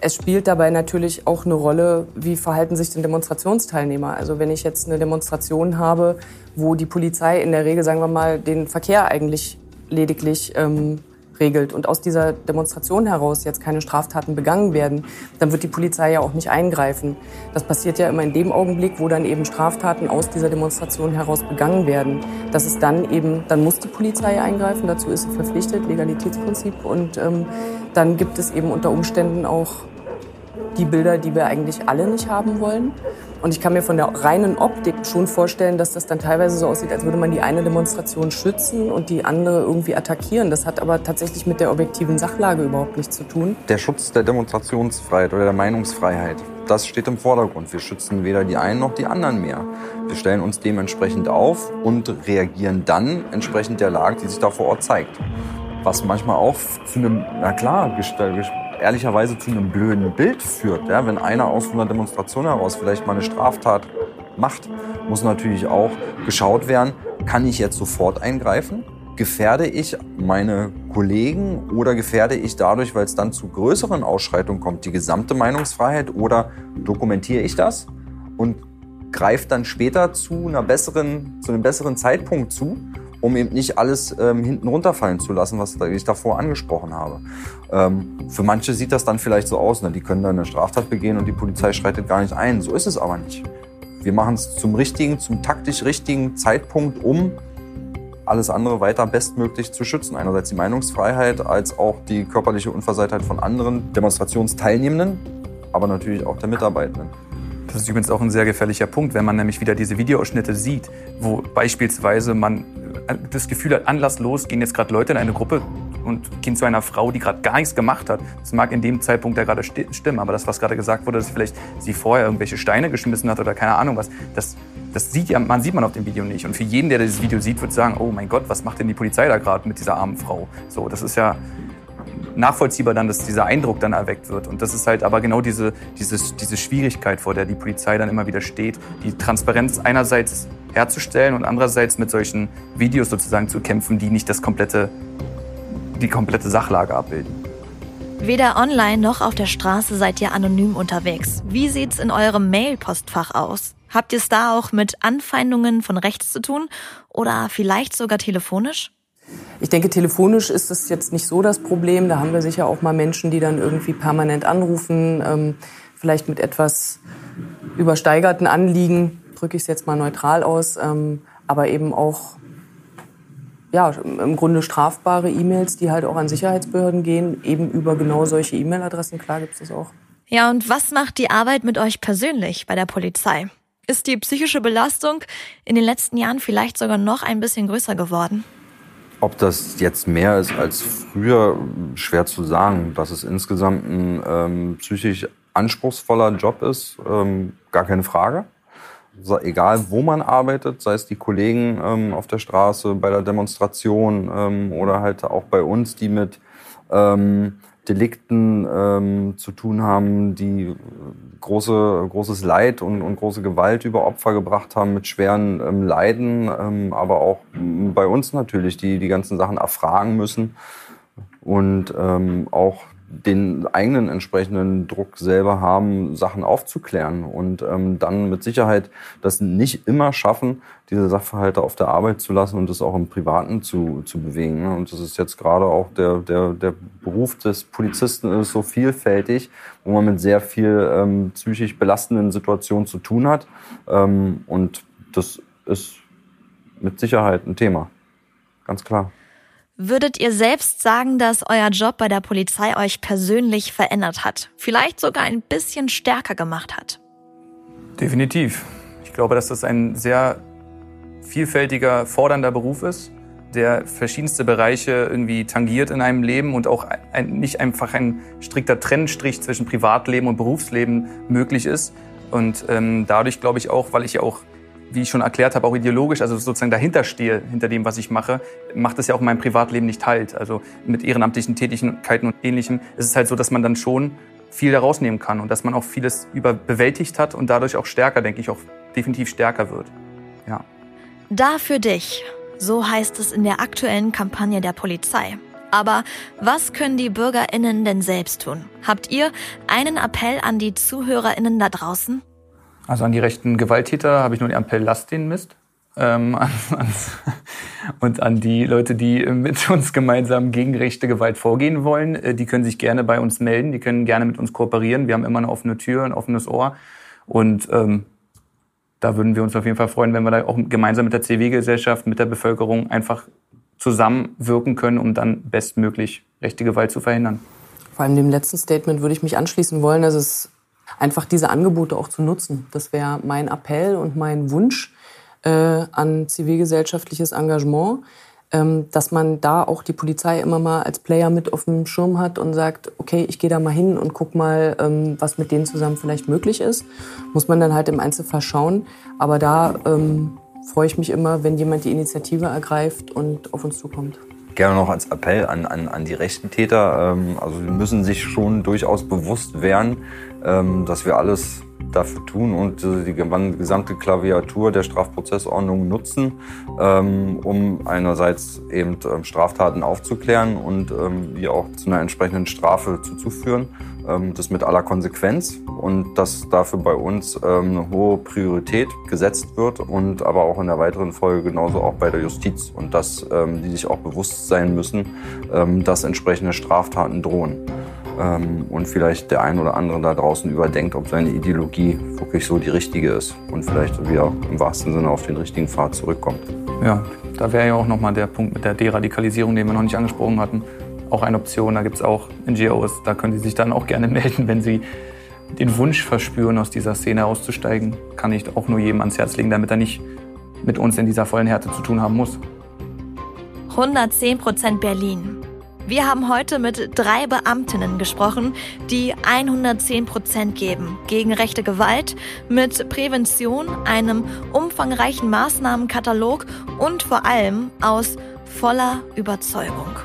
es spielt dabei natürlich auch eine Rolle, wie verhalten sich denn Demonstrationsteilnehmer. Also wenn ich jetzt eine Demonstration habe, wo die Polizei in der Regel, sagen wir mal, den Verkehr eigentlich lediglich ähm, regelt und aus dieser Demonstration heraus jetzt keine Straftaten begangen werden, dann wird die Polizei ja auch nicht eingreifen. Das passiert ja immer in dem Augenblick, wo dann eben Straftaten aus dieser Demonstration heraus begangen werden. Das ist dann eben, dann muss die Polizei eingreifen, dazu ist sie verpflichtet, Legalitätsprinzip. Und ähm, dann gibt es eben unter Umständen auch die Bilder, die wir eigentlich alle nicht haben wollen. Und ich kann mir von der reinen Optik schon vorstellen, dass das dann teilweise so aussieht, als würde man die eine Demonstration schützen und die andere irgendwie attackieren. Das hat aber tatsächlich mit der objektiven Sachlage überhaupt nichts zu tun. Der Schutz der Demonstrationsfreiheit oder der Meinungsfreiheit, das steht im Vordergrund. Wir schützen weder die einen noch die anderen mehr. Wir stellen uns dementsprechend auf und reagieren dann entsprechend der Lage, die sich da vor Ort zeigt. Was manchmal auch zu einem, na klar, ehrlicherweise zu einem blöden Bild führt. Ja, wenn einer aus einer Demonstration heraus vielleicht mal eine Straftat macht, muss natürlich auch geschaut werden, kann ich jetzt sofort eingreifen? Gefährde ich meine Kollegen oder gefährde ich dadurch, weil es dann zu größeren Ausschreitungen kommt, die gesamte Meinungsfreiheit oder dokumentiere ich das und greife dann später zu, einer besseren, zu einem besseren Zeitpunkt zu um eben nicht alles ähm, hinten runterfallen zu lassen, was ich davor angesprochen habe. Ähm, für manche sieht das dann vielleicht so aus, ne? die können dann eine Straftat begehen und die Polizei schreitet gar nicht ein. So ist es aber nicht. Wir machen es zum richtigen, zum taktisch richtigen Zeitpunkt, um alles andere weiter bestmöglich zu schützen. Einerseits die Meinungsfreiheit als auch die körperliche Unversehrtheit von anderen Demonstrationsteilnehmenden, aber natürlich auch der Mitarbeitenden. Das ist übrigens auch ein sehr gefährlicher Punkt, wenn man nämlich wieder diese Videoausschnitte sieht, wo beispielsweise man das Gefühl hat, anlasslos gehen jetzt gerade Leute in eine Gruppe und gehen zu einer Frau, die gerade gar nichts gemacht hat. Das mag in dem Zeitpunkt ja gerade stimmen, aber das, was gerade gesagt wurde, dass vielleicht sie vorher irgendwelche Steine geschmissen hat oder keine Ahnung was, das, das sieht ja, man sieht man auf dem Video nicht. Und für jeden, der dieses Video sieht, wird sagen, oh mein Gott, was macht denn die Polizei da gerade mit dieser armen Frau? So, das ist ja nachvollziehbar dann, dass dieser Eindruck dann erweckt wird. Und das ist halt aber genau diese, diese, diese Schwierigkeit, vor der die Polizei dann immer wieder steht, die Transparenz einerseits herzustellen und andererseits mit solchen Videos sozusagen zu kämpfen, die nicht das komplette, die komplette Sachlage abbilden. Weder online noch auf der Straße seid ihr anonym unterwegs. Wie sieht's in eurem Mail-Postfach aus? Habt ihr es da auch mit Anfeindungen von rechts zu tun oder vielleicht sogar telefonisch? Ich denke, telefonisch ist es jetzt nicht so das Problem. Da haben wir sicher auch mal Menschen, die dann irgendwie permanent anrufen, ähm, vielleicht mit etwas übersteigerten Anliegen drücke ich es jetzt mal neutral aus, ähm, aber eben auch ja, im Grunde strafbare E-Mails, die halt auch an Sicherheitsbehörden gehen, eben über genau solche E-Mail-Adressen. Klar gibt es das auch. Ja, und was macht die Arbeit mit euch persönlich bei der Polizei? Ist die psychische Belastung in den letzten Jahren vielleicht sogar noch ein bisschen größer geworden? Ob das jetzt mehr ist als früher, schwer zu sagen. Dass es insgesamt ein ähm, psychisch anspruchsvoller Job ist, ähm, gar keine Frage. egal wo man arbeitet, sei es die Kollegen ähm, auf der Straße, bei der Demonstration ähm, oder halt auch bei uns, die mit ähm, Delikten ähm, zu tun haben, die große, großes Leid und, und große Gewalt über Opfer gebracht haben mit schweren ähm, Leiden, ähm, aber auch bei uns natürlich, die die ganzen Sachen erfragen müssen. Und ähm, auch den eigenen entsprechenden Druck selber haben, Sachen aufzuklären und ähm, dann mit Sicherheit das nicht immer schaffen, diese Sachverhalte auf der Arbeit zu lassen und das auch im Privaten zu, zu bewegen. Und das ist jetzt gerade auch der, der, der Beruf des Polizisten ist so vielfältig, wo man mit sehr viel ähm, psychisch belastenden Situationen zu tun hat. Ähm, und das ist mit Sicherheit ein Thema. Ganz klar. Würdet ihr selbst sagen, dass euer Job bei der Polizei euch persönlich verändert hat? Vielleicht sogar ein bisschen stärker gemacht hat? Definitiv. Ich glaube, dass das ein sehr vielfältiger, fordernder Beruf ist, der verschiedenste Bereiche irgendwie tangiert in einem Leben und auch ein, nicht einfach ein strikter Trennstrich zwischen Privatleben und Berufsleben möglich ist. Und ähm, dadurch glaube ich auch, weil ich ja auch wie ich schon erklärt habe, auch ideologisch, also sozusagen dahinter stehe, hinter dem, was ich mache, macht es ja auch in meinem Privatleben nicht halt. Also mit ehrenamtlichen Tätigkeiten und ähnlichem ist es halt so, dass man dann schon viel daraus nehmen kann und dass man auch vieles überbewältigt hat und dadurch auch stärker, denke ich, auch definitiv stärker wird. Ja. Da für dich. So heißt es in der aktuellen Kampagne der Polizei. Aber was können die BürgerInnen denn selbst tun? Habt ihr einen Appell an die ZuhörerInnen da draußen? Also an die rechten Gewalttäter habe ich nur den Appell, lasst den Mist. Ähm, und an die Leute, die mit uns gemeinsam gegen rechte Gewalt vorgehen wollen, äh, die können sich gerne bei uns melden, die können gerne mit uns kooperieren. Wir haben immer eine offene Tür, ein offenes Ohr. Und ähm, da würden wir uns auf jeden Fall freuen, wenn wir da auch gemeinsam mit der CW-Gesellschaft, mit der Bevölkerung einfach zusammenwirken können, um dann bestmöglich rechte Gewalt zu verhindern. Vor allem dem letzten Statement würde ich mich anschließen wollen, dass es einfach diese Angebote auch zu nutzen. Das wäre mein Appell und mein Wunsch äh, an zivilgesellschaftliches Engagement, ähm, dass man da auch die Polizei immer mal als Player mit auf dem Schirm hat und sagt, okay, ich gehe da mal hin und guck mal, ähm, was mit denen zusammen vielleicht möglich ist. Muss man dann halt im Einzelfall schauen. Aber da ähm, freue ich mich immer, wenn jemand die Initiative ergreift und auf uns zukommt gerne noch als Appell an, an, an die rechten Täter. Ähm, also sie müssen sich schon durchaus bewusst werden, dass wir alles dafür tun und die gesamte Klaviatur der Strafprozessordnung nutzen, ähm, um einerseits eben ähm, Straftaten aufzuklären und ähm, die auch zu einer entsprechenden Strafe zuzuführen. Ähm, das mit aller Konsequenz und dass dafür bei uns ähm, eine hohe Priorität gesetzt wird und aber auch in der weiteren Folge genauso auch bei der Justiz und dass ähm, die sich auch bewusst sein müssen, dass entsprechende Straftaten drohen und vielleicht der ein oder andere da draußen überdenkt, ob seine Ideologie wirklich so die richtige ist und vielleicht wieder im wahrsten Sinne auf den richtigen Pfad zurückkommt. Ja, da wäre ja auch nochmal der Punkt mit der Deradikalisierung, den wir noch nicht angesprochen hatten auch eine Option. Da gibt es auch NGOs, da können Sie sich dann auch gerne melden, wenn Sie den Wunsch verspüren, aus dieser Szene auszusteigen. Kann ich auch nur jedem ans Herz legen, damit er nicht mit uns in dieser vollen Härte zu tun haben muss. 110 Prozent Berlin. Wir haben heute mit drei Beamtinnen gesprochen, die 110 Prozent geben gegen rechte Gewalt, mit Prävention, einem umfangreichen Maßnahmenkatalog und vor allem aus voller Überzeugung.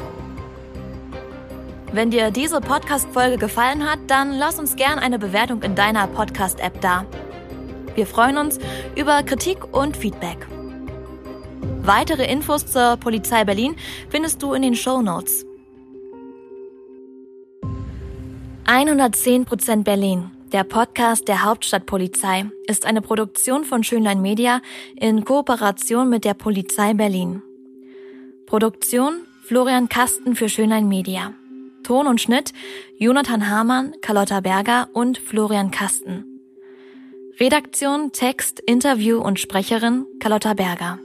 Wenn dir diese Podcast-Folge gefallen hat, dann lass uns gern eine Bewertung in deiner Podcast-App da. Wir freuen uns über Kritik und Feedback. Weitere Infos zur Polizei Berlin findest du in den Show Notes. 110% Berlin, der Podcast der Hauptstadtpolizei, ist eine Produktion von Schönlein Media in Kooperation mit der Polizei Berlin. Produktion Florian Kasten für Schönlein Media. Ton und Schnitt Jonathan Hamann, Carlotta Berger und Florian Kasten. Redaktion, Text, Interview und Sprecherin Carlotta Berger.